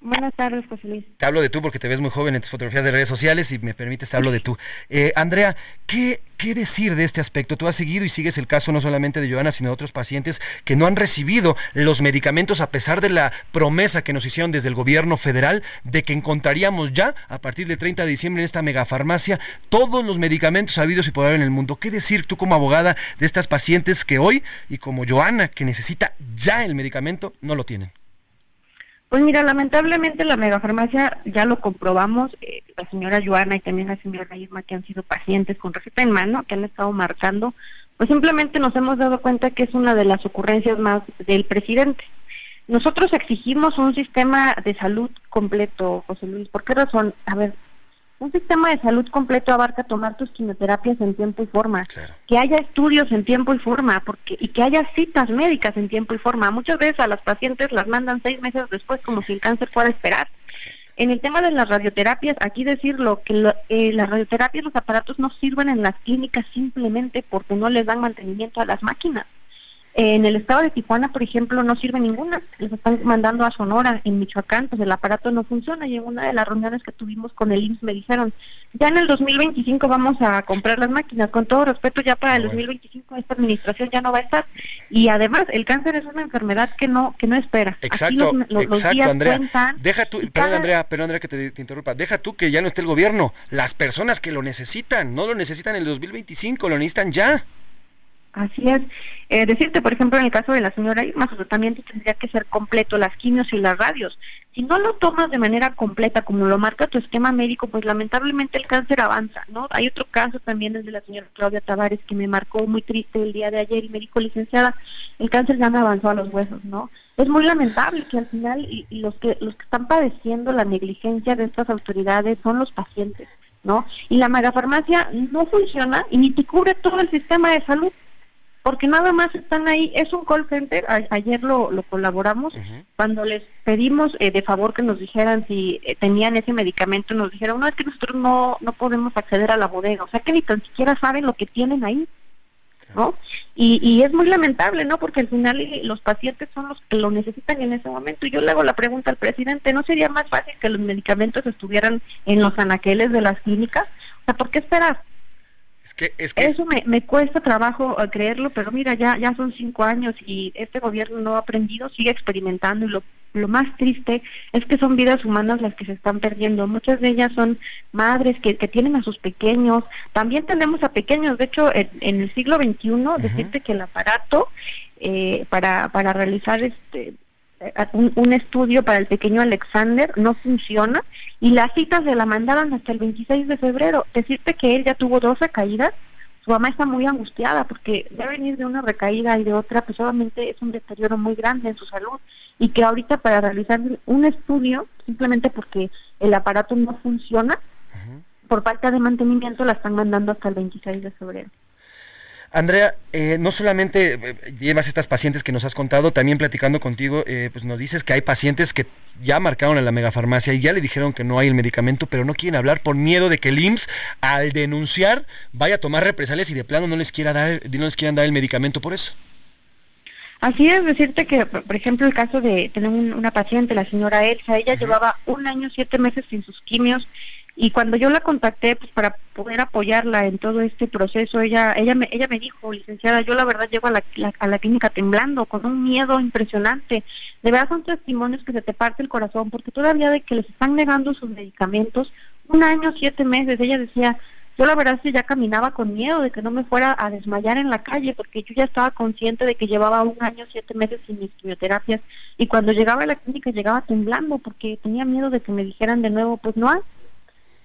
Buenas tardes, José Luis. Te hablo de tú porque te ves muy joven en tus fotografías de redes sociales y me permites te hablo de tú. Eh, Andrea, ¿qué, ¿qué decir de este aspecto? Tú has seguido y sigues el caso no solamente de Joana, sino de otros pacientes que no han recibido los medicamentos a pesar de la promesa que nos hicieron desde el gobierno federal de que encontraríamos ya, a partir del 30 de diciembre en esta megafarmacia, todos los medicamentos habidos y por haber en el mundo. ¿Qué decir tú como abogada de estas pacientes que hoy, y como Joana, que necesita ya el medicamento, no lo tienen? Pues mira, lamentablemente la megafarmacia ya lo comprobamos, eh, la señora Joana y también la señora Irma que han sido pacientes con receta en mano, que han estado marcando pues simplemente nos hemos dado cuenta que es una de las ocurrencias más del presidente. Nosotros exigimos un sistema de salud completo, José Luis. ¿Por qué razón? A ver, un sistema de salud completo abarca tomar tus quimioterapias en tiempo y forma, que haya estudios en tiempo y forma, porque y que haya citas médicas en tiempo y forma. Muchas veces a las pacientes las mandan seis meses después, como si el cáncer fuera a esperar. En el tema de las radioterapias, aquí decirlo que eh, las radioterapias, los aparatos no sirven en las clínicas simplemente porque no les dan mantenimiento a las máquinas. En el estado de Tijuana, por ejemplo, no sirve ninguna. Les están mandando a Sonora, en Michoacán, pues el aparato no funciona. Y en una de las reuniones que tuvimos con el IMSS me dijeron, ya en el 2025 vamos a comprar las máquinas. Con todo respeto, ya para el 2025 esta administración ya no va a estar. Y además, el cáncer es una enfermedad que no que no espera. Exacto, exacto, Andrea. Deja tú, perdón, Andrea, perdón, Andrea, que te, te, interrumpa. Deja tú que ya no esté el gobierno. Las personas que lo necesitan, no lo necesitan en el 2025, lo necesitan ya. Así es. Eh, decirte, por ejemplo, en el caso de la señora Irma, su tratamiento tendría que ser completo, las quimios y las radios. Si no lo tomas de manera completa, como lo marca tu esquema médico, pues lamentablemente el cáncer avanza, ¿no? Hay otro caso también, el de la señora Claudia Tavares, que me marcó muy triste el día de ayer, y médico licenciada, el cáncer ya me avanzó a los huesos, ¿no? Es muy lamentable que al final los que los que están padeciendo la negligencia de estas autoridades son los pacientes, ¿no? Y la megafarmacia no funciona y ni te cubre todo el sistema de salud porque nada más están ahí, es un call center, ayer lo, lo colaboramos, cuando les pedimos eh, de favor que nos dijeran si eh, tenían ese medicamento, nos dijeron, no, es que nosotros no, no podemos acceder a la bodega, o sea que ni tan siquiera saben lo que tienen ahí, ¿no? Y, y es muy lamentable, ¿no? Porque al final eh, los pacientes son los que lo necesitan en ese momento. Y yo le hago la pregunta al presidente, ¿no sería más fácil que los medicamentos estuvieran en los anaqueles de las clínicas? O sea, ¿por qué esperar? Eso me, me, cuesta trabajo eh, creerlo, pero mira, ya, ya son cinco años y este gobierno no ha aprendido, sigue experimentando y lo, lo más triste es que son vidas humanas las que se están perdiendo. Muchas de ellas son madres que, que tienen a sus pequeños, también tenemos a pequeños, de hecho en, el siglo XXI, decirte que el aparato eh, para, para realizar este un, un, estudio para el pequeño Alexander no funciona y las citas se la mandaron hasta el 26 de febrero. Decirte que él ya tuvo dos recaídas, su mamá está muy angustiada porque de venir de una recaída y de otra, pues obviamente es un deterioro muy grande en su salud y que ahorita para realizar un estudio, simplemente porque el aparato no funciona, por falta de mantenimiento la están mandando hasta el 26 de febrero. Andrea, eh, no solamente eh, llevas estas pacientes que nos has contado, también platicando contigo, eh, pues nos dices que hay pacientes que ya marcaron en la megafarmacia y ya le dijeron que no hay el medicamento, pero no quieren hablar por miedo de que el IMSS, al denunciar, vaya a tomar represalias y de plano no les quiera dar, no les quieran dar el medicamento por eso. Así es, decirte que, por ejemplo, el caso de tener una paciente, la señora Elsa, ella llevaba un año, siete meses sin sus quimios y cuando yo la contacté pues para poder apoyarla en todo este proceso ella ella me ella me dijo licenciada yo la verdad llego a la, a la clínica temblando con un miedo impresionante. De verdad son testimonios que se te parte el corazón porque todavía de que les están negando sus medicamentos un año siete meses ella decía yo la verdad que ya caminaba con miedo de que no me fuera a desmayar en la calle porque yo ya estaba consciente de que llevaba un año siete meses sin mis quimioterapias y cuando llegaba a la clínica llegaba temblando porque tenía miedo de que me dijeran de nuevo pues no hay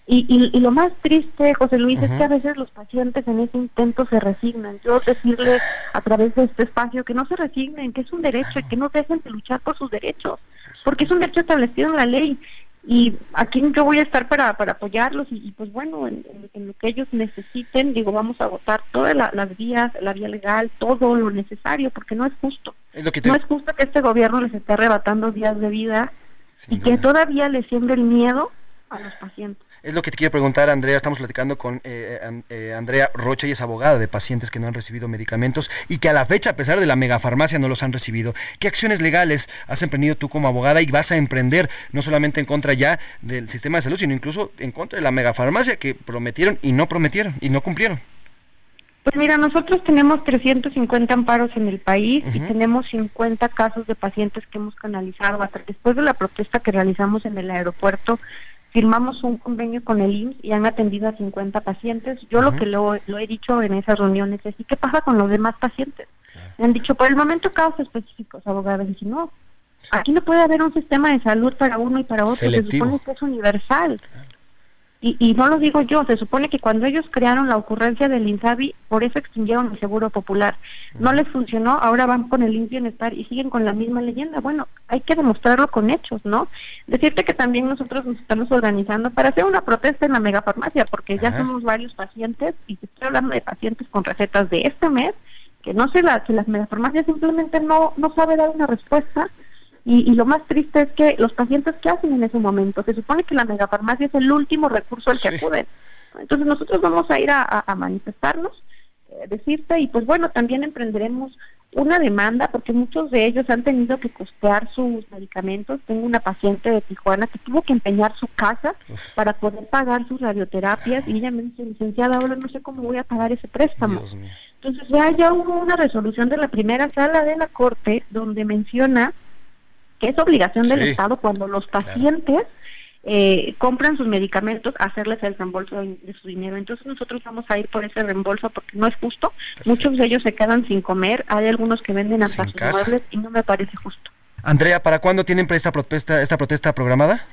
y, y, lo más triste, José Luis, es que a veces los pacientes en ese intento se resignan. Yo decirle a través de este espacio que no se resignen, que es un derecho y que no dejen de luchar por sus derechos, porque es un derecho establecido en la ley. Y aquí yo voy a estar para, para apoyarlos y, pues bueno, en, lo que ellos necesiten, digo, vamos a votar todas las vías, la vía legal, todo lo necesario, porque no es justo. No es justo que este gobierno les esté arrebatando días de vida y que todavía les siembre el miedo a los pacientes. Es lo que te quiero preguntar, Andrea. Estamos platicando con eh, eh, Andrea Rocha y es abogada de pacientes que no han recibido medicamentos y que a la fecha, a pesar de la megafarmacia, no los han recibido. ¿Qué acciones legales has emprendido tú como abogada y vas a emprender no solamente en contra ya del sistema de salud, sino incluso en contra de la megafarmacia que prometieron y no prometieron y no cumplieron? Pues mira, nosotros tenemos 350 amparos en el país y tenemos 50 casos de pacientes que hemos canalizado. Hasta después de la protesta que realizamos en el aeropuerto, firmamos un convenio con el IMSS y han atendido a 50 pacientes. Yo lo que lo, he dicho en esas reuniones es, ¿y qué pasa con los demás pacientes? Me han dicho, por el momento casos específicos, abogados. Y no, aquí no puede haber un sistema de salud para uno y para otro, se supone que es universal. Y, y, no lo digo yo, se supone que cuando ellos crearon la ocurrencia del INSABI, por eso extinguieron el Seguro Popular. No les funcionó, ahora van con el Bienestar y siguen con la misma leyenda. Bueno, hay que demostrarlo con hechos, ¿no? Decirte que también nosotros nos estamos organizando para hacer una protesta en la megafarmacia, porque ya somos varios pacientes, y estoy hablando de pacientes con recetas de este mes, que no sé, la, que las megafarmacias simplemente no, no sabe dar una respuesta y, lo más triste es que los pacientes, ¿qué hacen en ese momento? Se supone que la megafarmacia es el último recurso al que acuden. Entonces nosotros vamos a ir a, manifestarnos, eh, decirte, y pues bueno, también emprenderemos una demanda porque muchos de ellos han tenido que costear sus medicamentos. Tengo una paciente de Tijuana que tuvo que empeñar su casa para poder pagar sus radioterapias y ella me dice, licenciada, ahora no sé cómo voy a pagar ese préstamo. Entonces ya, ya hubo una resolución de la primera sala de la Corte donde menciona que es obligación del Estado cuando los pacientes eh, compran sus medicamentos, hacerles el reembolso de, su dinero. Entonces nosotros vamos a ir por ese reembolso porque no es justo. Muchos de ellos se quedan sin comer, hay algunos que venden hasta sus muebles y no me parece justo. Andrea, ¿para cuándo tienen esta protesta, esta protesta programada?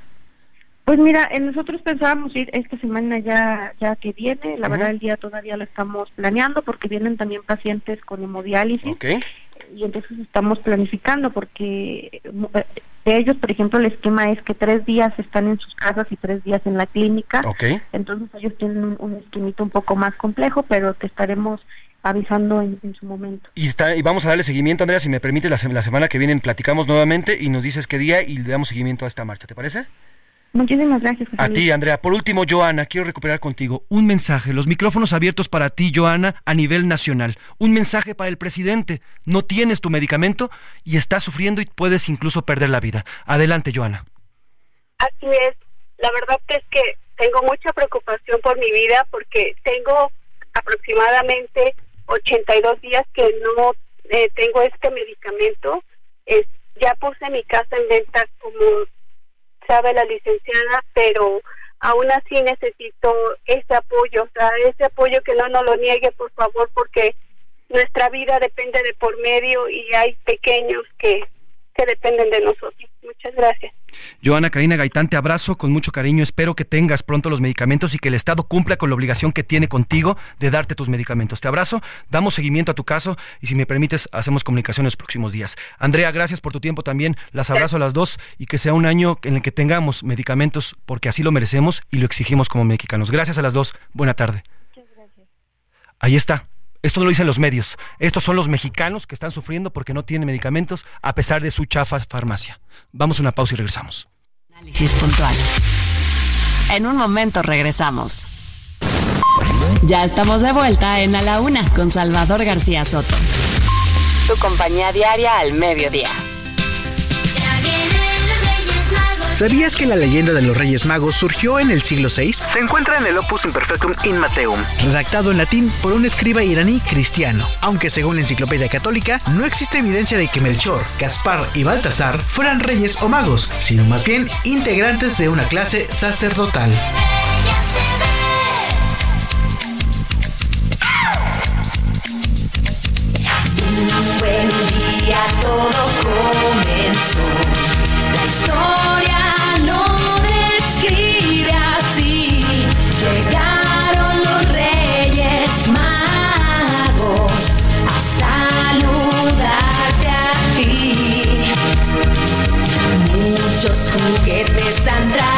Pues mira, eh, nosotros pensábamos ir esta semana ya ya que viene, la verdad el día todavía lo estamos planeando porque vienen también pacientes con hemodiálisis y entonces estamos planificando porque eh, de ellos, por ejemplo, el esquema es que tres días están en sus casas y tres días en la clínica. Entonces ellos tienen un, un esquemito un poco más complejo, pero te estaremos avisando en, su momento. Y, está, y vamos a darle seguimiento, Andrea, si me permite, la, la semana que viene platicamos nuevamente y nos dices qué día y le damos seguimiento a esta marcha, ¿te parece? Muchísimas gracias. a ti, Andrea. Por último, Joana, quiero recuperar contigo un mensaje. Los micrófonos abiertos para ti, Joana, a nivel nacional. Un mensaje para el presidente. No tienes tu medicamento y estás sufriendo y puedes incluso perder la vida. Adelante, Joana. Así es. La verdad es que tengo mucha preocupación por mi vida porque tengo aproximadamente 82 días que no eh, tengo este medicamento. Es, ya puse mi casa en venta como sabe la licenciada, pero aún así necesito ese apoyo, o sea, ese apoyo que no nos lo niegue, por favor, porque nuestra vida depende de por medio y hay pequeños que, que dependen de nosotros. Muchas gracias. Joana Karina Gaitán, te abrazo con mucho cariño. Espero que tengas pronto los medicamentos y que el Estado cumpla con la obligación que tiene contigo de darte tus medicamentos. Te abrazo, damos seguimiento a tu caso y si me permites, hacemos comunicación en los próximos días. Andrea, gracias por tu tiempo también. Las abrazo a las dos y que sea un año en el que tengamos medicamentos porque así lo merecemos y lo exigimos como mexicanos. Gracias a las dos. Buena tarde. Ahí está. Esto no lo dicen los medios. Estos son los mexicanos que están sufriendo porque no tienen medicamentos a pesar de su chafa farmacia. Vamos a una pausa y regresamos. Análisis puntual. En un momento regresamos. Ya estamos de vuelta en A la Una con Salvador García Soto. Tu compañía diaria al mediodía. ¿Sabías que la leyenda de los Reyes Magos surgió en el siglo VI? Se encuentra en el Opus Imperfectum in Mateum, redactado en latín por un escriba iraní cristiano, aunque según la Enciclopedia Católica no existe evidencia de que Melchor, Gaspar y Baltasar fueran reyes o magos, sino más bien integrantes de una clase sacerdotal. Un buen día todo juguetes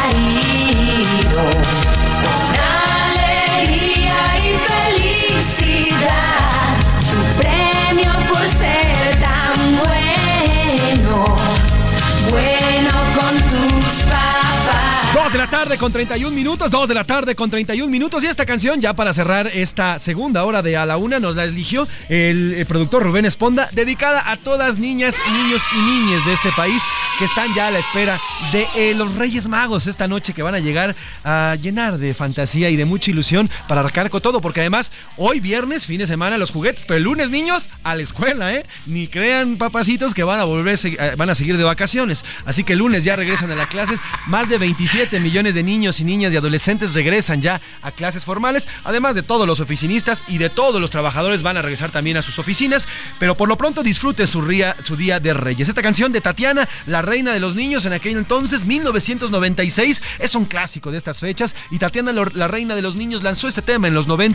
con 31 minutos, dos de la tarde con 31 minutos y esta canción ya para cerrar esta segunda hora de A la Una nos la eligió el, el productor Rubén Esponda, dedicada a todas niñas, niños y niñas de este país que están ya a la espera de eh, los Reyes Magos esta noche que van a llegar a llenar de fantasía y de mucha ilusión para arrancar con todo, porque además hoy viernes, fin de semana, los juguetes, pero el lunes, niños, a la escuela, ¿eh? Ni crean, papacitos, que van a volver, eh, van a seguir de vacaciones. Así que el lunes ya regresan a las clases más de 27 millones de niños y niñas y adolescentes regresan ya a clases formales, además de todos los oficinistas y de todos los trabajadores van a regresar también a sus oficinas, pero por lo pronto disfrute su, su Día de Reyes. Esta canción de Tatiana, la reina de los niños en aquel entonces, 1996, es un clásico de estas fechas y Tatiana, la reina de los niños, lanzó este tema en los 90.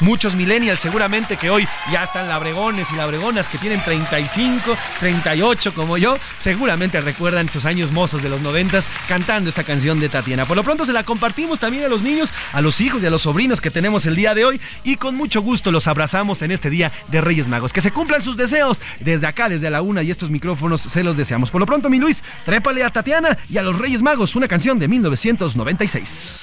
Muchos millennials seguramente que hoy ya están labregones y labregonas que tienen 35, 38 como yo, seguramente recuerdan sus años mozos de los 90 cantando esta canción de Tatiana. Por lo pronto se la compartimos también a los niños, a los hijos y a los sobrinos que tenemos el día de hoy y con mucho gusto los abrazamos en este día de Reyes Magos. Que se cumplan sus deseos desde acá, desde la una y estos micrófonos se los deseamos. Por lo pronto, mi Luis, trépale a Tatiana y a los Reyes Magos una canción de 1996.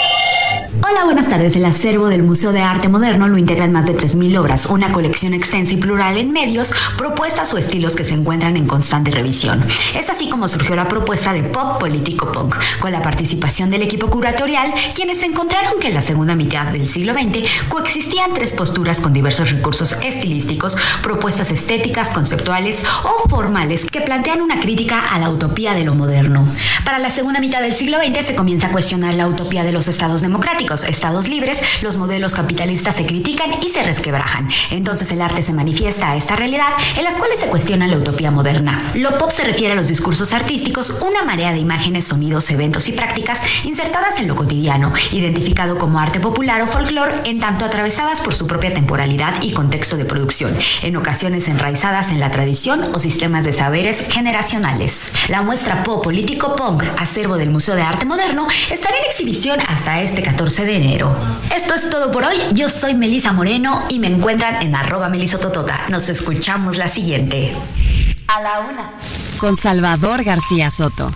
Hola, buenas tardes. El acervo del Museo de Arte Moderno lo integran más de 3.000 obras, una colección extensa y plural en medios, propuestas o estilos que se encuentran en constante revisión. Es así como surgió la propuesta de Pop Político Punk, con la participación del equipo curatorial, quienes encontraron que en la segunda mitad del siglo XX coexistían tres posturas con diversos recursos estilísticos, propuestas estéticas, conceptuales o formales que plantean una crítica a la utopía de lo moderno. Para la segunda mitad del siglo XX se comienza a cuestionar la utopía de los estados democráticos estados libres, los modelos capitalistas se critican y se resquebrajan. Entonces el arte se manifiesta a esta realidad en las cuales se cuestiona la utopía moderna. Lo pop se refiere a los discursos artísticos, una marea de imágenes, sonidos, eventos y prácticas insertadas en lo cotidiano, identificado como arte popular o folclore, en tanto atravesadas por su propia temporalidad y contexto de producción, en ocasiones enraizadas en la tradición o sistemas de saberes generacionales. La muestra Pop Político Punk, acervo del Museo de Arte Moderno, estará en exhibición hasta este 14 de enero. Esto es todo por hoy. Yo soy Melisa Moreno y me encuentran en arroba melisototota. Nos escuchamos la siguiente. A la una. Con Salvador García Soto.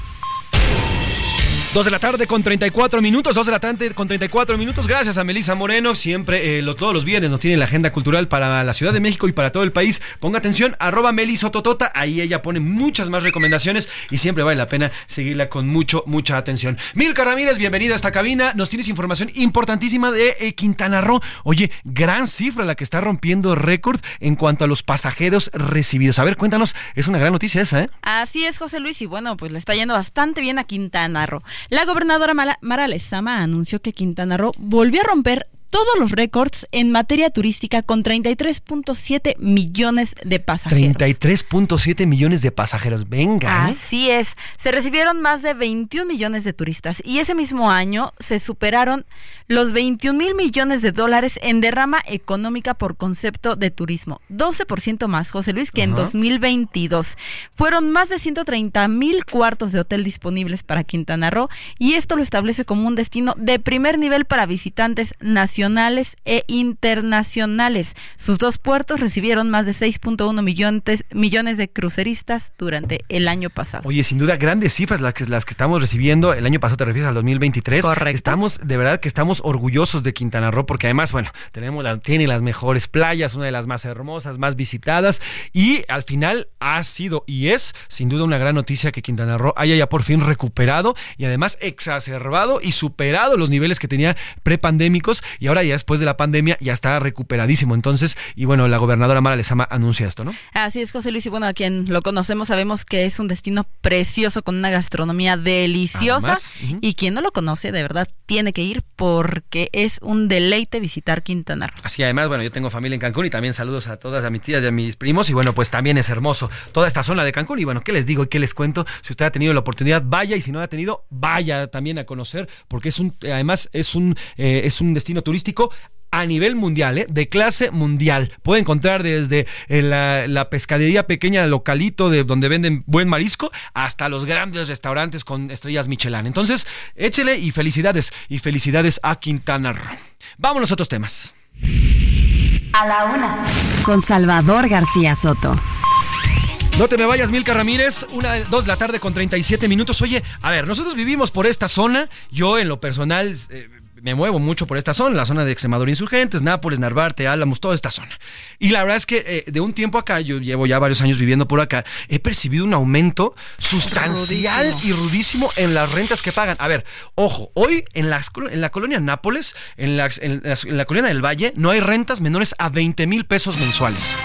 2 de la tarde con 34 minutos, 2 de la tarde con 34 minutos. Gracias a Melisa Moreno. Siempre, eh, todos los viernes nos tiene la agenda cultural para la Ciudad de México y para todo el país. Ponga atención, arroba melisototota. Ahí ella pone muchas más recomendaciones y siempre vale la pena seguirla con mucho, mucha atención. Milka Ramírez, bienvenida a esta cabina. Nos tienes información importantísima de eh, Quintana Roo. Oye, gran cifra la que está rompiendo récord en cuanto a los pasajeros recibidos. A ver, cuéntanos, es una gran noticia esa, ¿eh? Así es, José Luis, y bueno, pues le está yendo bastante bien a Quintana Roo. La gobernadora Mara Lezama anunció que Quintana Roo volvió a romper todos los récords en materia turística con 33.7 millones de pasajeros. 33.7 millones de pasajeros, venga. ¿eh? Así es, se recibieron más de 21 millones de turistas y ese mismo año se superaron los 21 mil millones de dólares en derrama económica por concepto de turismo, 12% más, José Luis, que en 2022. Fueron más de 130 mil cuartos de hotel disponibles para Quintana Roo y esto lo establece como un destino de primer nivel para visitantes nacionales nacionales e internacionales. Sus dos puertos recibieron más de 6.1 millones, millones de cruceristas durante el año pasado. Oye, sin duda, grandes cifras las que, las que estamos recibiendo. El año pasado te refieres al 2023. Correcto. Estamos, de verdad que estamos orgullosos de Quintana Roo porque además, bueno, tenemos la, tiene las mejores playas, una de las más hermosas, más visitadas y al final ha sido y es sin duda una gran noticia que Quintana Roo haya ya por fin recuperado y además exacerbado y superado los niveles que tenía prepandémicos y ahora ya después de la pandemia ya está recuperadísimo. Entonces, y bueno, la gobernadora Mara Lezama anuncia esto, ¿no? Así es, José Luis, y bueno, a quien lo conocemos sabemos que es un destino precioso con una gastronomía deliciosa y quien no lo conoce, de verdad, tiene que ir porque es un deleite visitar Quintana Roo. Así, además, bueno, yo tengo familia en Cancún y también saludos a todas a mis tías y a mis primos y bueno, pues también es hermoso toda esta zona de Cancún y bueno, ¿qué les digo y qué les cuento? Si usted ha tenido la oportunidad, vaya y si no ha tenido, vaya también a conocer porque es un, además es un, eh, es un destino turístico a nivel mundial, ¿eh? de clase mundial. Puede encontrar desde eh, la, pescadería pequeña localito de donde venden buen marisco hasta los grandes restaurantes con estrellas Michelin. Entonces, échele y felicidades y felicidades a Quintana Roo. Vámonos a otros temas. A la una. Con Salvador García Soto. No te me vayas, Milka Ramírez. Una, de- dos de la tarde con 37 minutos. Oye, a ver, nosotros vivimos por esta zona. Yo, en lo personal, eh, me muevo mucho por esta zona, la zona de Extremadura Insurgentes, Nápoles, Narvarte, Álamos, toda esta zona. Y la verdad es que eh, de un tiempo acá, yo llevo ya varios años viviendo por acá, he percibido un aumento sustancial Rudísimo. y rudísimo en las rentas que pagan. A ver, ojo, hoy en, colo- en la colonia Nápoles, en la, en la colonia del Valle, no hay rentas menores a 20 mil pesos mensuales.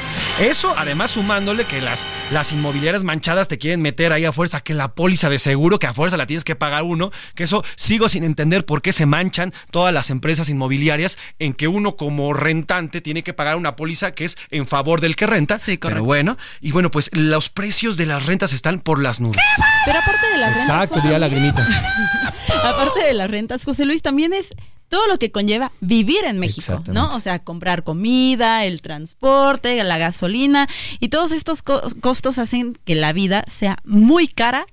Eso, además, sumándole que las, las inmobiliarias manchadas te quieren meter ahí a fuerza, que la póliza de seguro, que a fuerza la tienes que pagar uno, que eso sigo sin entender por qué se manchan todas las empresas inmobiliarias en que uno como rentante tiene que pagar una póliza que es en favor del que renta. Pero bueno, y bueno, pues los precios de las rentas están por las nubes. Pero aparte de las rentas. Exacto, José diría la Luis, grimita. aparte de las rentas, José Luis, también es todo lo que conlleva vivir en México, ¿no? O sea, comprar comida, el transporte, la gasolina y todos estos co- costos hacen que la vida sea muy cara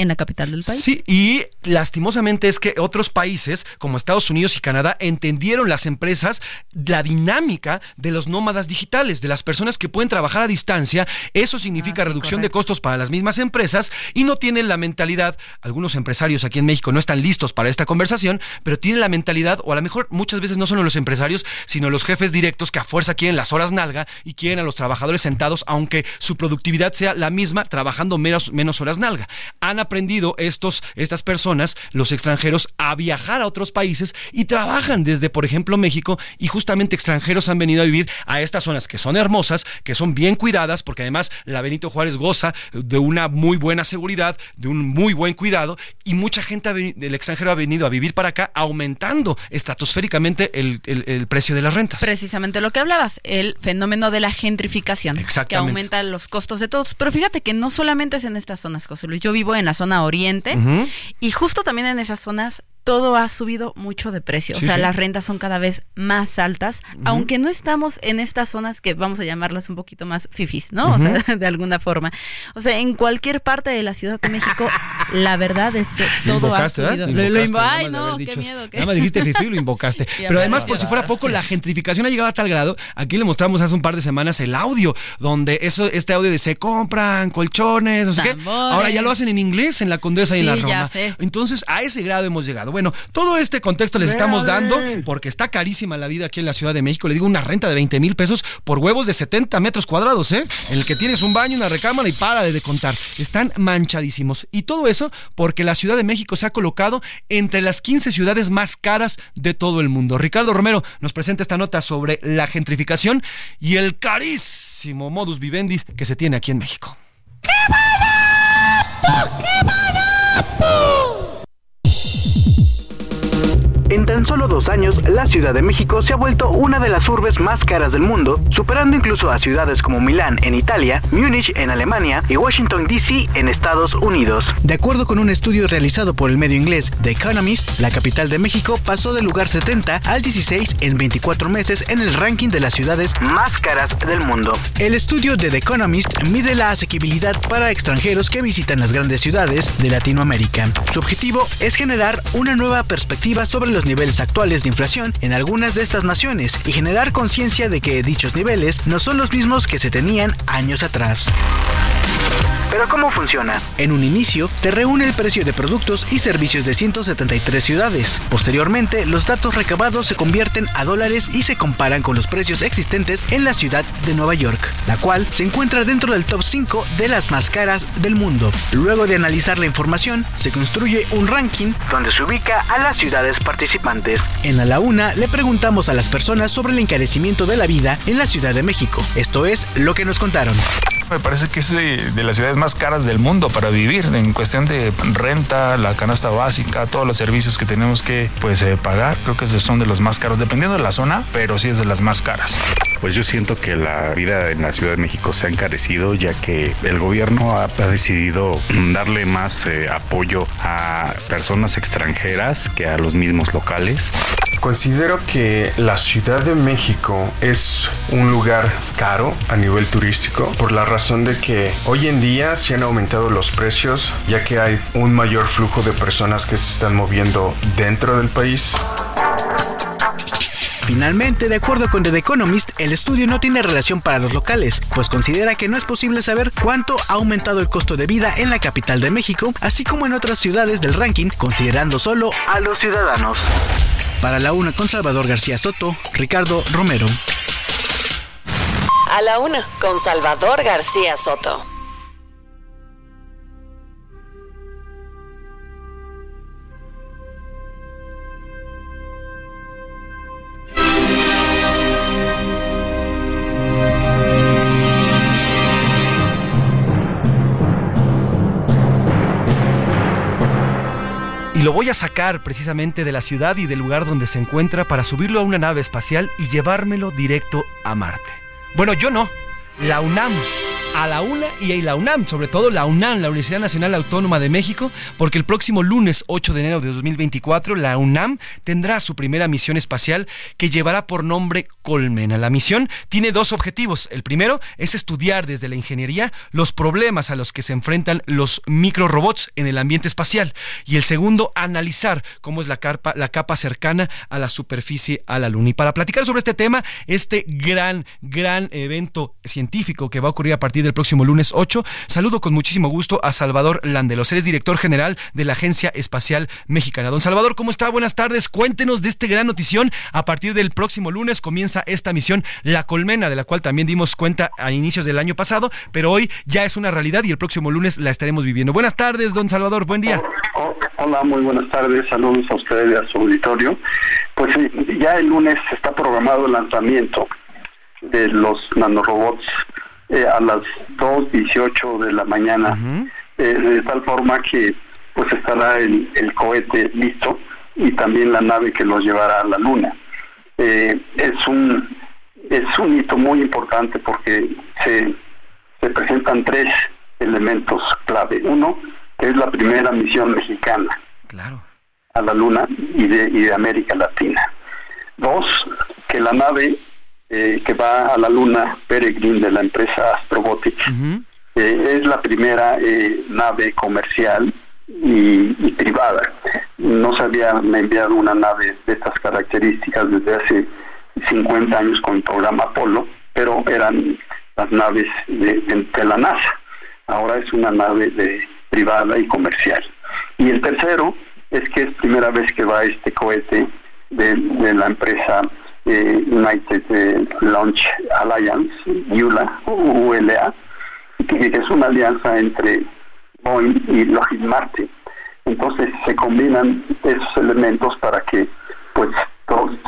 en la capital del país. Sí, y lastimosamente es que otros países como Estados Unidos y Canadá entendieron las empresas la dinámica de los nómadas digitales, de las personas que pueden trabajar a distancia. Eso significa reducción de costos para las mismas empresas y no tienen la mentalidad, algunos empresarios aquí en México no están listos para esta conversación, pero tienen la mentalidad, o a lo mejor muchas veces no son los empresarios, sino los jefes directos que a fuerza quieren las horas nalga y quieren a los trabajadores sentados, aunque su productividad sea la misma, trabajando menos, menos horas nalga. Han aprendido estos, estas personas, los extranjeros, a viajar a otros países y trabajan desde, por ejemplo, México y justamente extranjeros han venido a vivir a estas zonas que son hermosas, que son bien cuidadas, porque además la Benito Juárez goza de una muy buena seguridad, de un muy buen cuidado y mucha gente del extranjero ha venido a vivir para acá, aumentando estratosféricamente el, el- el precio de las rentas. Precisamente lo que hablabas, el fenómeno de la gentrificación, que aumenta los costos de todos. Pero fíjate que no solamente es en estas zonas, José Luis. Yo vivo en la zona oriente. Y justo también en esas zonas todo ha subido mucho de precio. Sí, o sea, sí. las rentas son cada vez más altas, aunque no estamos en estas zonas que vamos a llamarlas un poquito más fifis, ¿no? O sea, de alguna forma. O sea, en cualquier parte de la Ciudad de México, la verdad es que Lo todo ha subido. Lo Lo- lo invocaste, invo- nada Ay, no, qué miedo. qué- Nada más dijiste fifi y lo invocaste. Pero además, por si fuera poco, la gentrificación ha llegado a tal grado. Aquí le mostramos hace un par de semanas el audio, donde eso, este audio de se compran colchones, no sé qué. Ahora ya lo hacen en inglés en la Condesa y en la Roma. sé. Entonces, a ese grado hemos llegado. Bueno, todo este contexto les estamos dando porque está carísima la vida aquí en la Ciudad de México. Le digo una renta de 20 mil pesos por huevos de 70 metros cuadrados, ¿eh? En el que tienes un baño, una recámara y para de contar. Están manchadísimos. Y todo eso porque la Ciudad de México se ha colocado entre las 15 ciudades más caras de todo el mundo. Ricardo Romero nos presenta esta nota sobre la gentrificación y el carísimo modus vivendi que se tiene aquí en México. En tan solo dos años, la Ciudad de México se ha vuelto una de las urbes más caras del mundo, superando incluso a ciudades como Milán en Italia, Múnich en Alemania y Washington DC en Estados Unidos. De acuerdo con un estudio realizado por el medio inglés The Economist, la capital de México pasó del lugar 70 al 16 en 24 meses en el ranking de las ciudades más caras del mundo. El estudio de The Economist mide la asequibilidad para extranjeros que visitan las grandes ciudades de Latinoamérica. Su objetivo es generar una nueva perspectiva sobre los niveles actuales de inflación en algunas de estas naciones y generar conciencia de que dichos niveles no son los mismos que se tenían años atrás. Pero ¿cómo funciona? En un inicio, se reúne el precio de productos y servicios de 173 ciudades. Posteriormente, los datos recabados se convierten a dólares y se comparan con los precios existentes en la ciudad de Nueva York, la cual se encuentra dentro del top 5 de las más caras del mundo. Luego de analizar la información, se construye un ranking donde se ubica a las ciudades participantes. En A la Una le preguntamos a las personas sobre el encarecimiento de la vida en la Ciudad de México. Esto es lo que nos contaron. Me parece que es de, de las ciudades más caras del mundo para vivir en cuestión de renta, la canasta básica, todos los servicios que tenemos que pues eh, pagar. Creo que son de los más caros, dependiendo de la zona, pero sí es de las más caras. Pues yo siento que la vida en la Ciudad de México se ha encarecido ya que el gobierno ha, ha decidido darle más eh, apoyo a personas extranjeras que a los mismos locales. Considero que la Ciudad de México es un lugar caro a nivel turístico por la razón de que hoy en día se han aumentado los precios ya que hay un mayor flujo de personas que se están moviendo dentro del país. Finalmente, de acuerdo con The Economist, El estudio no tiene relación para los locales, pues considera que no es posible saber cuánto ha aumentado el costo de vida en la capital de México, así como en otras ciudades del ranking, considerando solo a los ciudadanos. Para la una con Salvador García Soto, Ricardo Romero. A la una con Salvador García Soto. Y lo voy a sacar precisamente de la ciudad y del lugar donde se encuentra para subirlo a una nave espacial y llevármelo directo a Marte. Bueno, yo no. La UNAM a la UNA y a la UNAM, sobre todo la UNAM, la Universidad Nacional Autónoma de México, porque el próximo lunes 8 de enero de 2024 la UNAM tendrá su primera misión espacial que llevará por nombre Colmena. La misión tiene dos objetivos. El primero es estudiar desde la ingeniería los problemas a los que se enfrentan los microrobots en el ambiente espacial y el segundo analizar cómo es la capa, la capa cercana a la superficie a la Luna. Y para platicar sobre este tema, este gran, gran evento científico que va a ocurrir a partir del próximo lunes 8. Saludo con muchísimo gusto a Salvador Landelos. Él es director general de la Agencia Espacial Mexicana. Don Salvador, ¿cómo está? Buenas tardes. Cuéntenos de este gran notición. A partir del próximo lunes comienza esta misión, La Colmena, de la cual también dimos cuenta a inicios del año pasado, pero hoy ya es una realidad y el próximo lunes la estaremos viviendo. Buenas tardes, don Salvador. Buen día. Hola, muy buenas tardes. Saludos a ustedes y a su auditorio. Pues ya el lunes está programado el lanzamiento de los nanorobots eh, a las 2.18 de la mañana, eh, de tal forma que pues estará el, el, cohete listo y también la nave que los llevará a la luna. Eh, es un es un hito muy importante porque se, se presentan tres elementos clave. Uno, que es la primera misión mexicana a la luna y de, y de América Latina. Dos, que la nave eh, que va a la luna, Peregrine de la empresa Astrobotics. Eh, es la primera eh, nave comercial y, privada. No se había enviado una nave de estas características desde hace 50 años con el programa Apolo, pero eran las naves de, la NASA. Ahora es una nave de, privada y comercial. Y el tercero es que es primera vez que va este cohete de, de la empresa United eh, Launch Alliance, ULA, ULA, que es una alianza entre Boeing y Lockheed Martin. Entonces se combinan esos elementos para que pues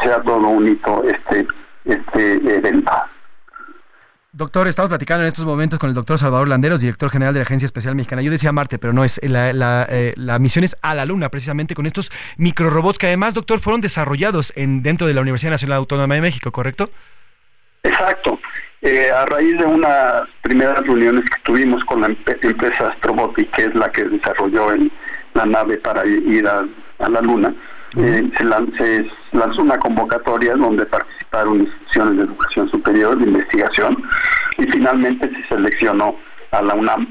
sea todo un hito este, este evento. Doctor, estamos platicando en estos momentos con el doctor Salvador Landeros, director general de la Agencia Espacial Mexicana. Yo decía Marte, pero no es la, la, eh, la, misión es a la Luna, precisamente con estos microrobots que además, doctor, fueron desarrollados en dentro de la Universidad Nacional Autónoma de México, ¿correcto? Exacto. Eh, a raíz de unas primeras reuniones que tuvimos con la empresa Astrobotic, que es la que desarrolló la nave para ir a, la Luna, eh, se, lanzó una convocatoria donde participaron instituciones de educación superior, de investigación, y finalmente se seleccionó a la UNAM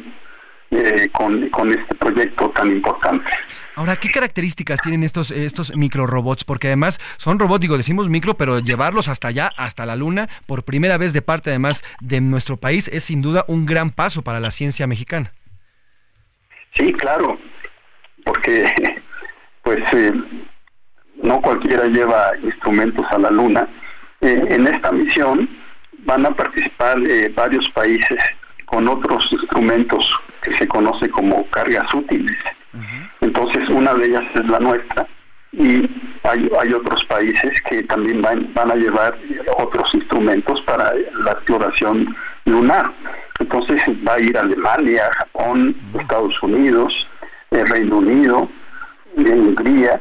eh, con, este proyecto tan importante. Ahora, ¿qué características tienen estos, estos microrobots? Porque además son robots, digo, decimos micro, pero llevarlos hasta allá, hasta la luna, por primera vez de parte además de nuestro país, es sin duda un gran paso para la ciencia mexicana. Sí, claro, porque pues eh, no cualquiera lleva instrumentos a la Luna. Eh, en esta misión van a participar eh, varios países con otros instrumentos que se conoce como cargas útiles. Entonces, una de ellas es la nuestra y hay, hay otros países que también van, van a llevar otros instrumentos para la exploración lunar. Entonces, va a ir Alemania, Japón, Estados Unidos, el Reino Unido, Hungría,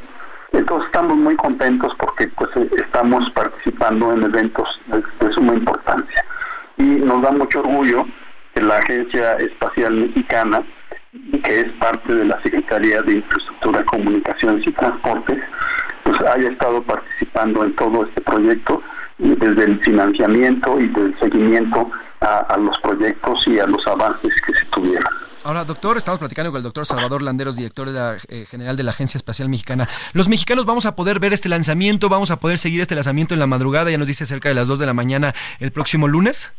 entonces estamos muy contentos porque pues estamos participando en eventos de, suma importancia. Y nos da mucho orgullo que la Agencia Espacial Mexicana, que es parte de la Secretaría de Infraestructura, Comunicaciones y Transportes, pues haya estado participando en todo este proyecto desde el financiamiento y del seguimiento a, los proyectos y a los avances que se tuvieron. Ahora, doctor, estamos platicando con el doctor Salvador Landeros, director de la, eh, general de la Agencia Espacial Mexicana. Los mexicanos vamos a poder ver este lanzamiento, vamos a poder seguir este lanzamiento en la madrugada, ya nos dice cerca de las 2 de la mañana el próximo lunes.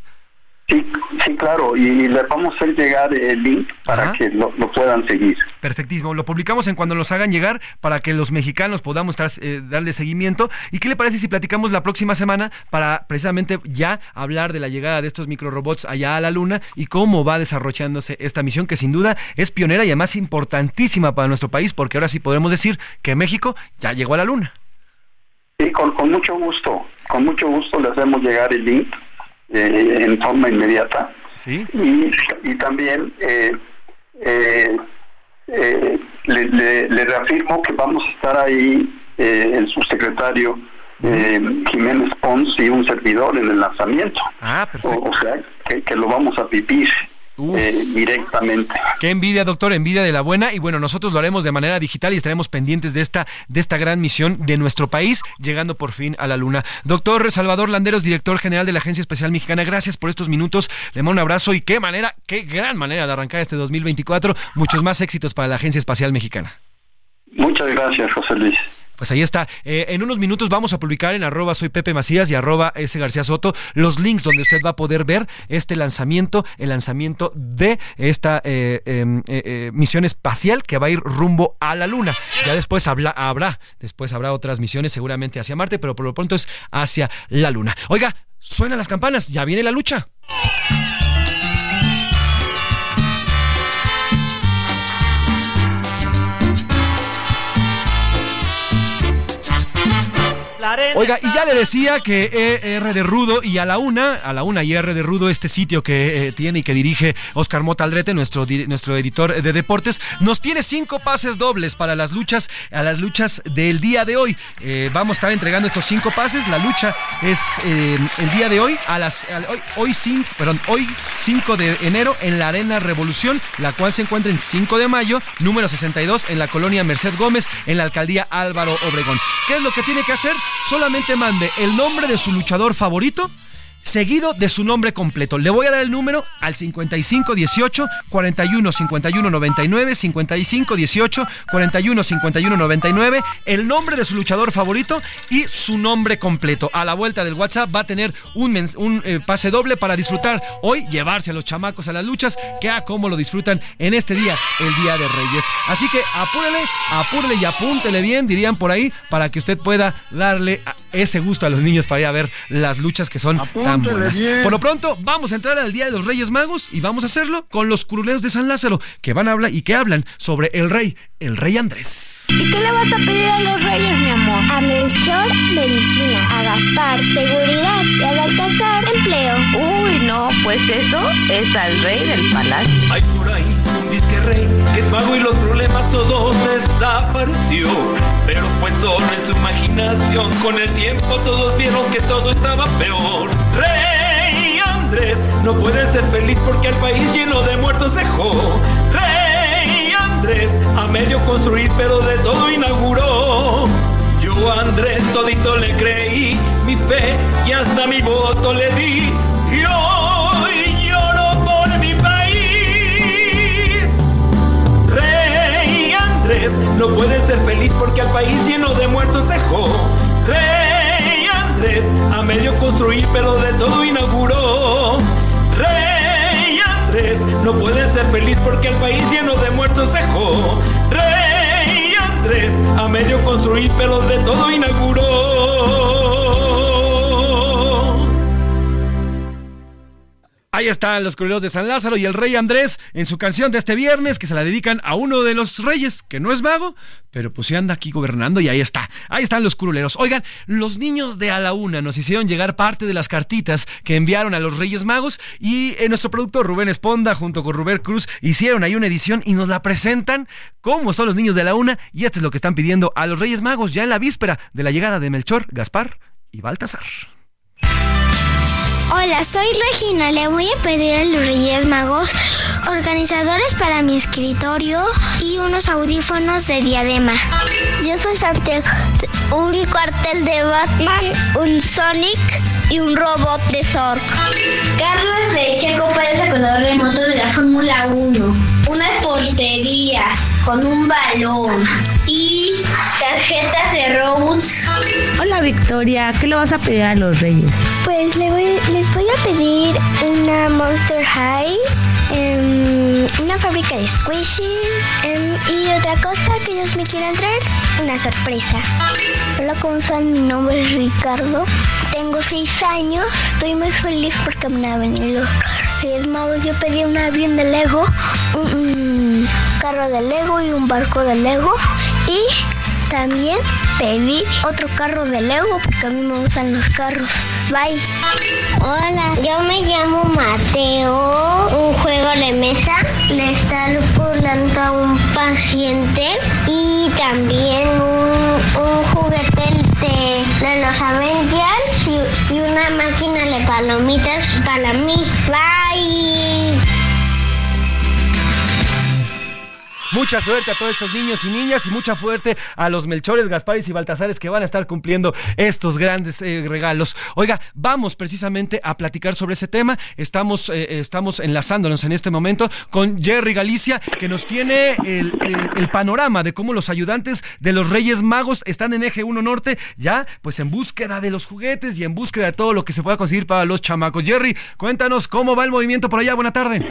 Sí, sí, claro, y les vamos a hacer llegar el link para que lo, puedan seguir. Perfectísimo, lo publicamos en cuando nos hagan llegar para que los mexicanos podamos estar, eh, darle seguimiento. ¿Y qué le parece si platicamos la próxima semana para precisamente ya hablar de la llegada de estos microrobots allá a la Luna y cómo va desarrollándose esta misión que sin duda es pionera y además importantísima para nuestro país porque ahora sí podremos decir que México ya llegó a la Luna. Sí, con, con mucho gusto, con mucho gusto le hacemos llegar el link eh, en forma inmediata. ¿Sí? Y, también eh, eh, le, reafirmo que vamos a estar ahí el subsecretario Jiménez Pons y un servidor en el lanzamiento. Ah, perfecto. O, sea, que, que, lo vamos a vivir eh, directamente. Qué envidia, doctor, envidia de la buena. Y bueno, nosotros lo haremos de manera digital y estaremos pendientes de esta, de esta gran misión de nuestro país, llegando por fin a la luna. Doctor Salvador Landeros, director general de la Agencia Espacial Mexicana, gracias por estos minutos. Le mando un abrazo y qué manera, qué gran manera de arrancar este 2024. Muchos más éxitos para la Agencia Espacial Mexicana. Muchas gracias, José Luis. Pues ahí está. Eh, en unos minutos vamos a publicar en arroba soy Pepe Macías y arroba S García Soto los links donde usted va a poder ver este lanzamiento, el lanzamiento de esta eh, em, eh, misión espacial que va a ir rumbo a la Luna. Ya después habrá, después habrá otras misiones seguramente hacia Marte, pero por lo pronto es hacia la Luna. Oiga, suenan las campanas, ya viene la lucha. Oiga, y ya le decía que ER de Rudo y a la una, a la una y R de Rudo, este sitio que eh, tiene y que dirige Oscar Mota Aldrete, nuestro, nuestro editor de deportes, nos tiene cinco pases dobles para las luchas, a las luchas del día de hoy. Eh, vamos a estar entregando estos cinco pases. La lucha es eh, el día de hoy, a las hoy, hoy, cinco, perdón, hoy 5 de enero en la Arena Revolución, la cual se encuentra en 5 de mayo, número 62, en la colonia Merced Gómez, en la alcaldía Álvaro Obregón. ¿Qué es lo que tiene que hacer? Solamente mande el nombre de su luchador favorito seguido de su nombre completo. Le voy a dar el número al 55 18 41 51 99 55 18 41 51 99 el nombre de su luchador favorito y su nombre completo. A la vuelta del WhatsApp va a tener un, un eh, pase doble para disfrutar hoy, llevarse a los chamacos a las luchas, que a cómo lo disfrutan en este día, el Día de Reyes. Así que apúrele, apúrele y apúntele bien, dirían por ahí, para que usted pueda darle ese gusto a los niños para ir a ver las luchas que son por lo pronto, vamos a entrar al Día de los Reyes Magos y vamos a hacerlo con los curuleos de San Lázaro, que van a hablar y que hablan sobre el rey, el rey Andrés. ¿Y qué le vas a pedir a los reyes, mi amor? A Melchor, medicina. A Gaspar, seguridad. Y a Baltasar, empleo. Uy, no, pues eso es al rey del palacio. Hay por ahí un disque rey que es mago y los problemas todos desapareció. Pero fue solo en su imaginación. Con el tiempo todos vieron que todo estaba peor. ¡Rey! no puede ser feliz porque el país lleno de muertos dejó. Rey Andrés, a medio construir, pero de todo inauguró. Yo Andrés todito le creí, mi fe y hasta mi voto le di. Y hoy lloro por mi país. Rey Andrés, no puede ser feliz porque el país lleno de muertos dejó. Rey Andrés, a medio construir, pero de todo inauguró. Rey Andrés no puede ser feliz porque el país lleno de muertos dejó. Rey Andrés a medio construir, pero de todo inauguró. Ahí están los curuleros de San Lázaro y el rey Andrés en su canción de este viernes que se la dedican a uno de los reyes que no es mago, pero pues sí anda aquí gobernando y ahí está. Ahí están los curuleros. Oigan, los niños de a la una nos hicieron llegar parte de las cartitas que enviaron a los Reyes Magos y eh, nuestro productor Rubén Esponda junto con Rubén Cruz hicieron ahí una edición y nos la presentan como son los niños de la una y esto es lo que están pidiendo a los Reyes Magos ya en la víspera de la llegada de Melchor, Gaspar y Baltasar. Hola, soy Regina. Le voy a pedir a los Reyes Magos organizadores para mi escritorio y unos audífonos de diadema. Yo soy Santiago. Un cuartel de Batman, un Sonic y un robot de Zork. Carros de Checo Pérez a control remoto de la Fórmula 1. Unas porterías con un balón y tarjetas de robots. Hola Victoria, ¿qué le vas a pedir a los reyes? Pues les voy a pedir una Monster High, em, una fábrica de squishes em, y otra cosa que ellos me quieran traer, una sorpresa. Hola, ¿cómo están? Mi nombre es Ricardo. Tengo seis años. Estoy muy feliz porque me han venido. Yo pedí un avión de Lego, un carro de Lego y un barco de Lego. Y también pedí otro carro de Lego porque a mí me gustan los carros. Bye. Hola, yo me llamo Mateo. Un juego de mesa le está burlando a un paciente y también un, un juguete de, los Avengers y, y una máquina de palomitas para mí. Bye. Mucha suerte a todos estos niños y niñas y mucha suerte a los Melchores, Gasparis y Baltasares que van a estar cumpliendo estos grandes eh, regalos. Oiga, vamos precisamente a platicar sobre ese tema. Estamos, eh, estamos enlazándonos en este momento con Jerry Galicia que nos tiene el, el- el panorama de cómo los ayudantes de los Reyes Magos están en Eje 1 Norte ya pues en búsqueda de los juguetes y en búsqueda de todo lo que se pueda conseguir para los chamacos. Jerry, cuéntanos cómo va el movimiento por allá. Buena tarde.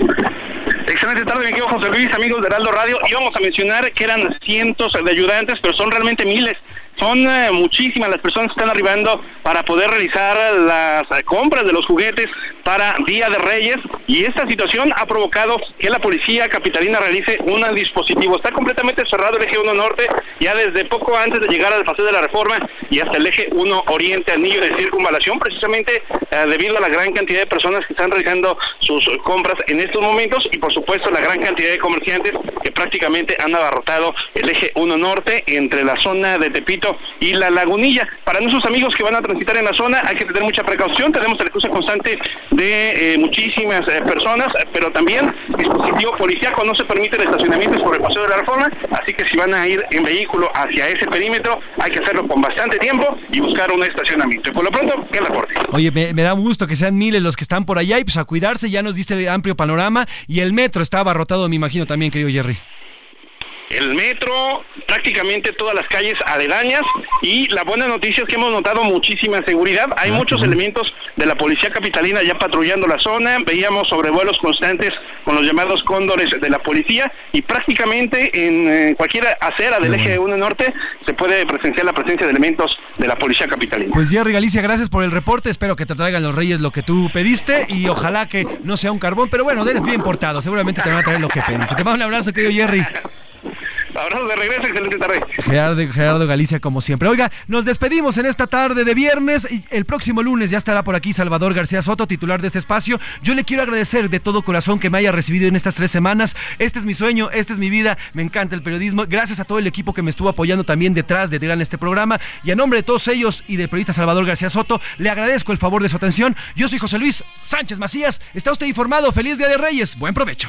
Excelente tarde, mi querido José Luis, amigos de Heraldo Radio. Íbamos a mencionar que eran cientos de ayudantes, pero son realmente miles. Son eh, muchísimas las personas que están arribando para poder realizar las compras de los juguetes para Día de Reyes y esta situación ha provocado que la policía capitalina realice un dispositivo. Está completamente cerrado el eje 1 norte ya desde poco antes de llegar al paseo de la reforma y hasta el eje 1 oriente, anillo de circunvalación, precisamente eh, debido a la gran cantidad de personas que están realizando sus compras en estos momentos y por supuesto la gran cantidad de comerciantes que prácticamente han abarrotado el eje 1 norte entre la zona de Tepito y la Lagunilla. Para nuestros amigos que van a transitar en la zona hay que tener mucha precaución, tenemos el cruce constante de eh, muchísimas eh, personas, pero también dispositivo policiaco no se permite el estacionamiento sobre el paseo de la reforma, así que si van a ir en vehículo hacia ese perímetro hay que hacerlo con bastante tiempo y buscar un estacionamiento. Y por lo pronto, el reporte. Oye, me, da gusto que sean miles los que están por allá y pues a cuidarse, ya nos diste amplio panorama y el metro está abarrotado, me imagino también, querido Jerry. El metro, prácticamente todas las calles aledañas y la buena noticia es que hemos notado muchísima seguridad. Hay muchos elementos de la policía capitalina ya patrullando la zona, veíamos sobrevuelos constantes con los llamados cóndores de la policía y prácticamente en eh, cualquier acera del eje 1 norte se puede presenciar la presencia de elementos de la policía capitalina. Pues Jerry Galicia, gracias por el reporte, espero que te traigan los reyes lo que tú pediste y ojalá que no sea un carbón, pero bueno, eres bien portado, seguramente te van a traer lo que pediste. Te mando un abrazo, querido Jerry. Abrazo de regreso, excelente tarde. Gerardo, Gerardo Galicia, como siempre. Oiga, nos despedimos en esta tarde de viernes. Y el próximo lunes ya estará por aquí Salvador García Soto, titular de este espacio. Yo le quiero agradecer de todo corazón que me haya recibido en estas tres semanas. Este es mi sueño, esta es mi vida. Me encanta el periodismo. Gracias a todo el equipo que me estuvo apoyando también detrás de Gran este programa. Y a nombre de todos ellos y del periodista Salvador García Soto, le agradezco el favor de su atención. Yo soy José Luis Sánchez Macías. Está usted informado. Feliz Día de Reyes. Buen provecho.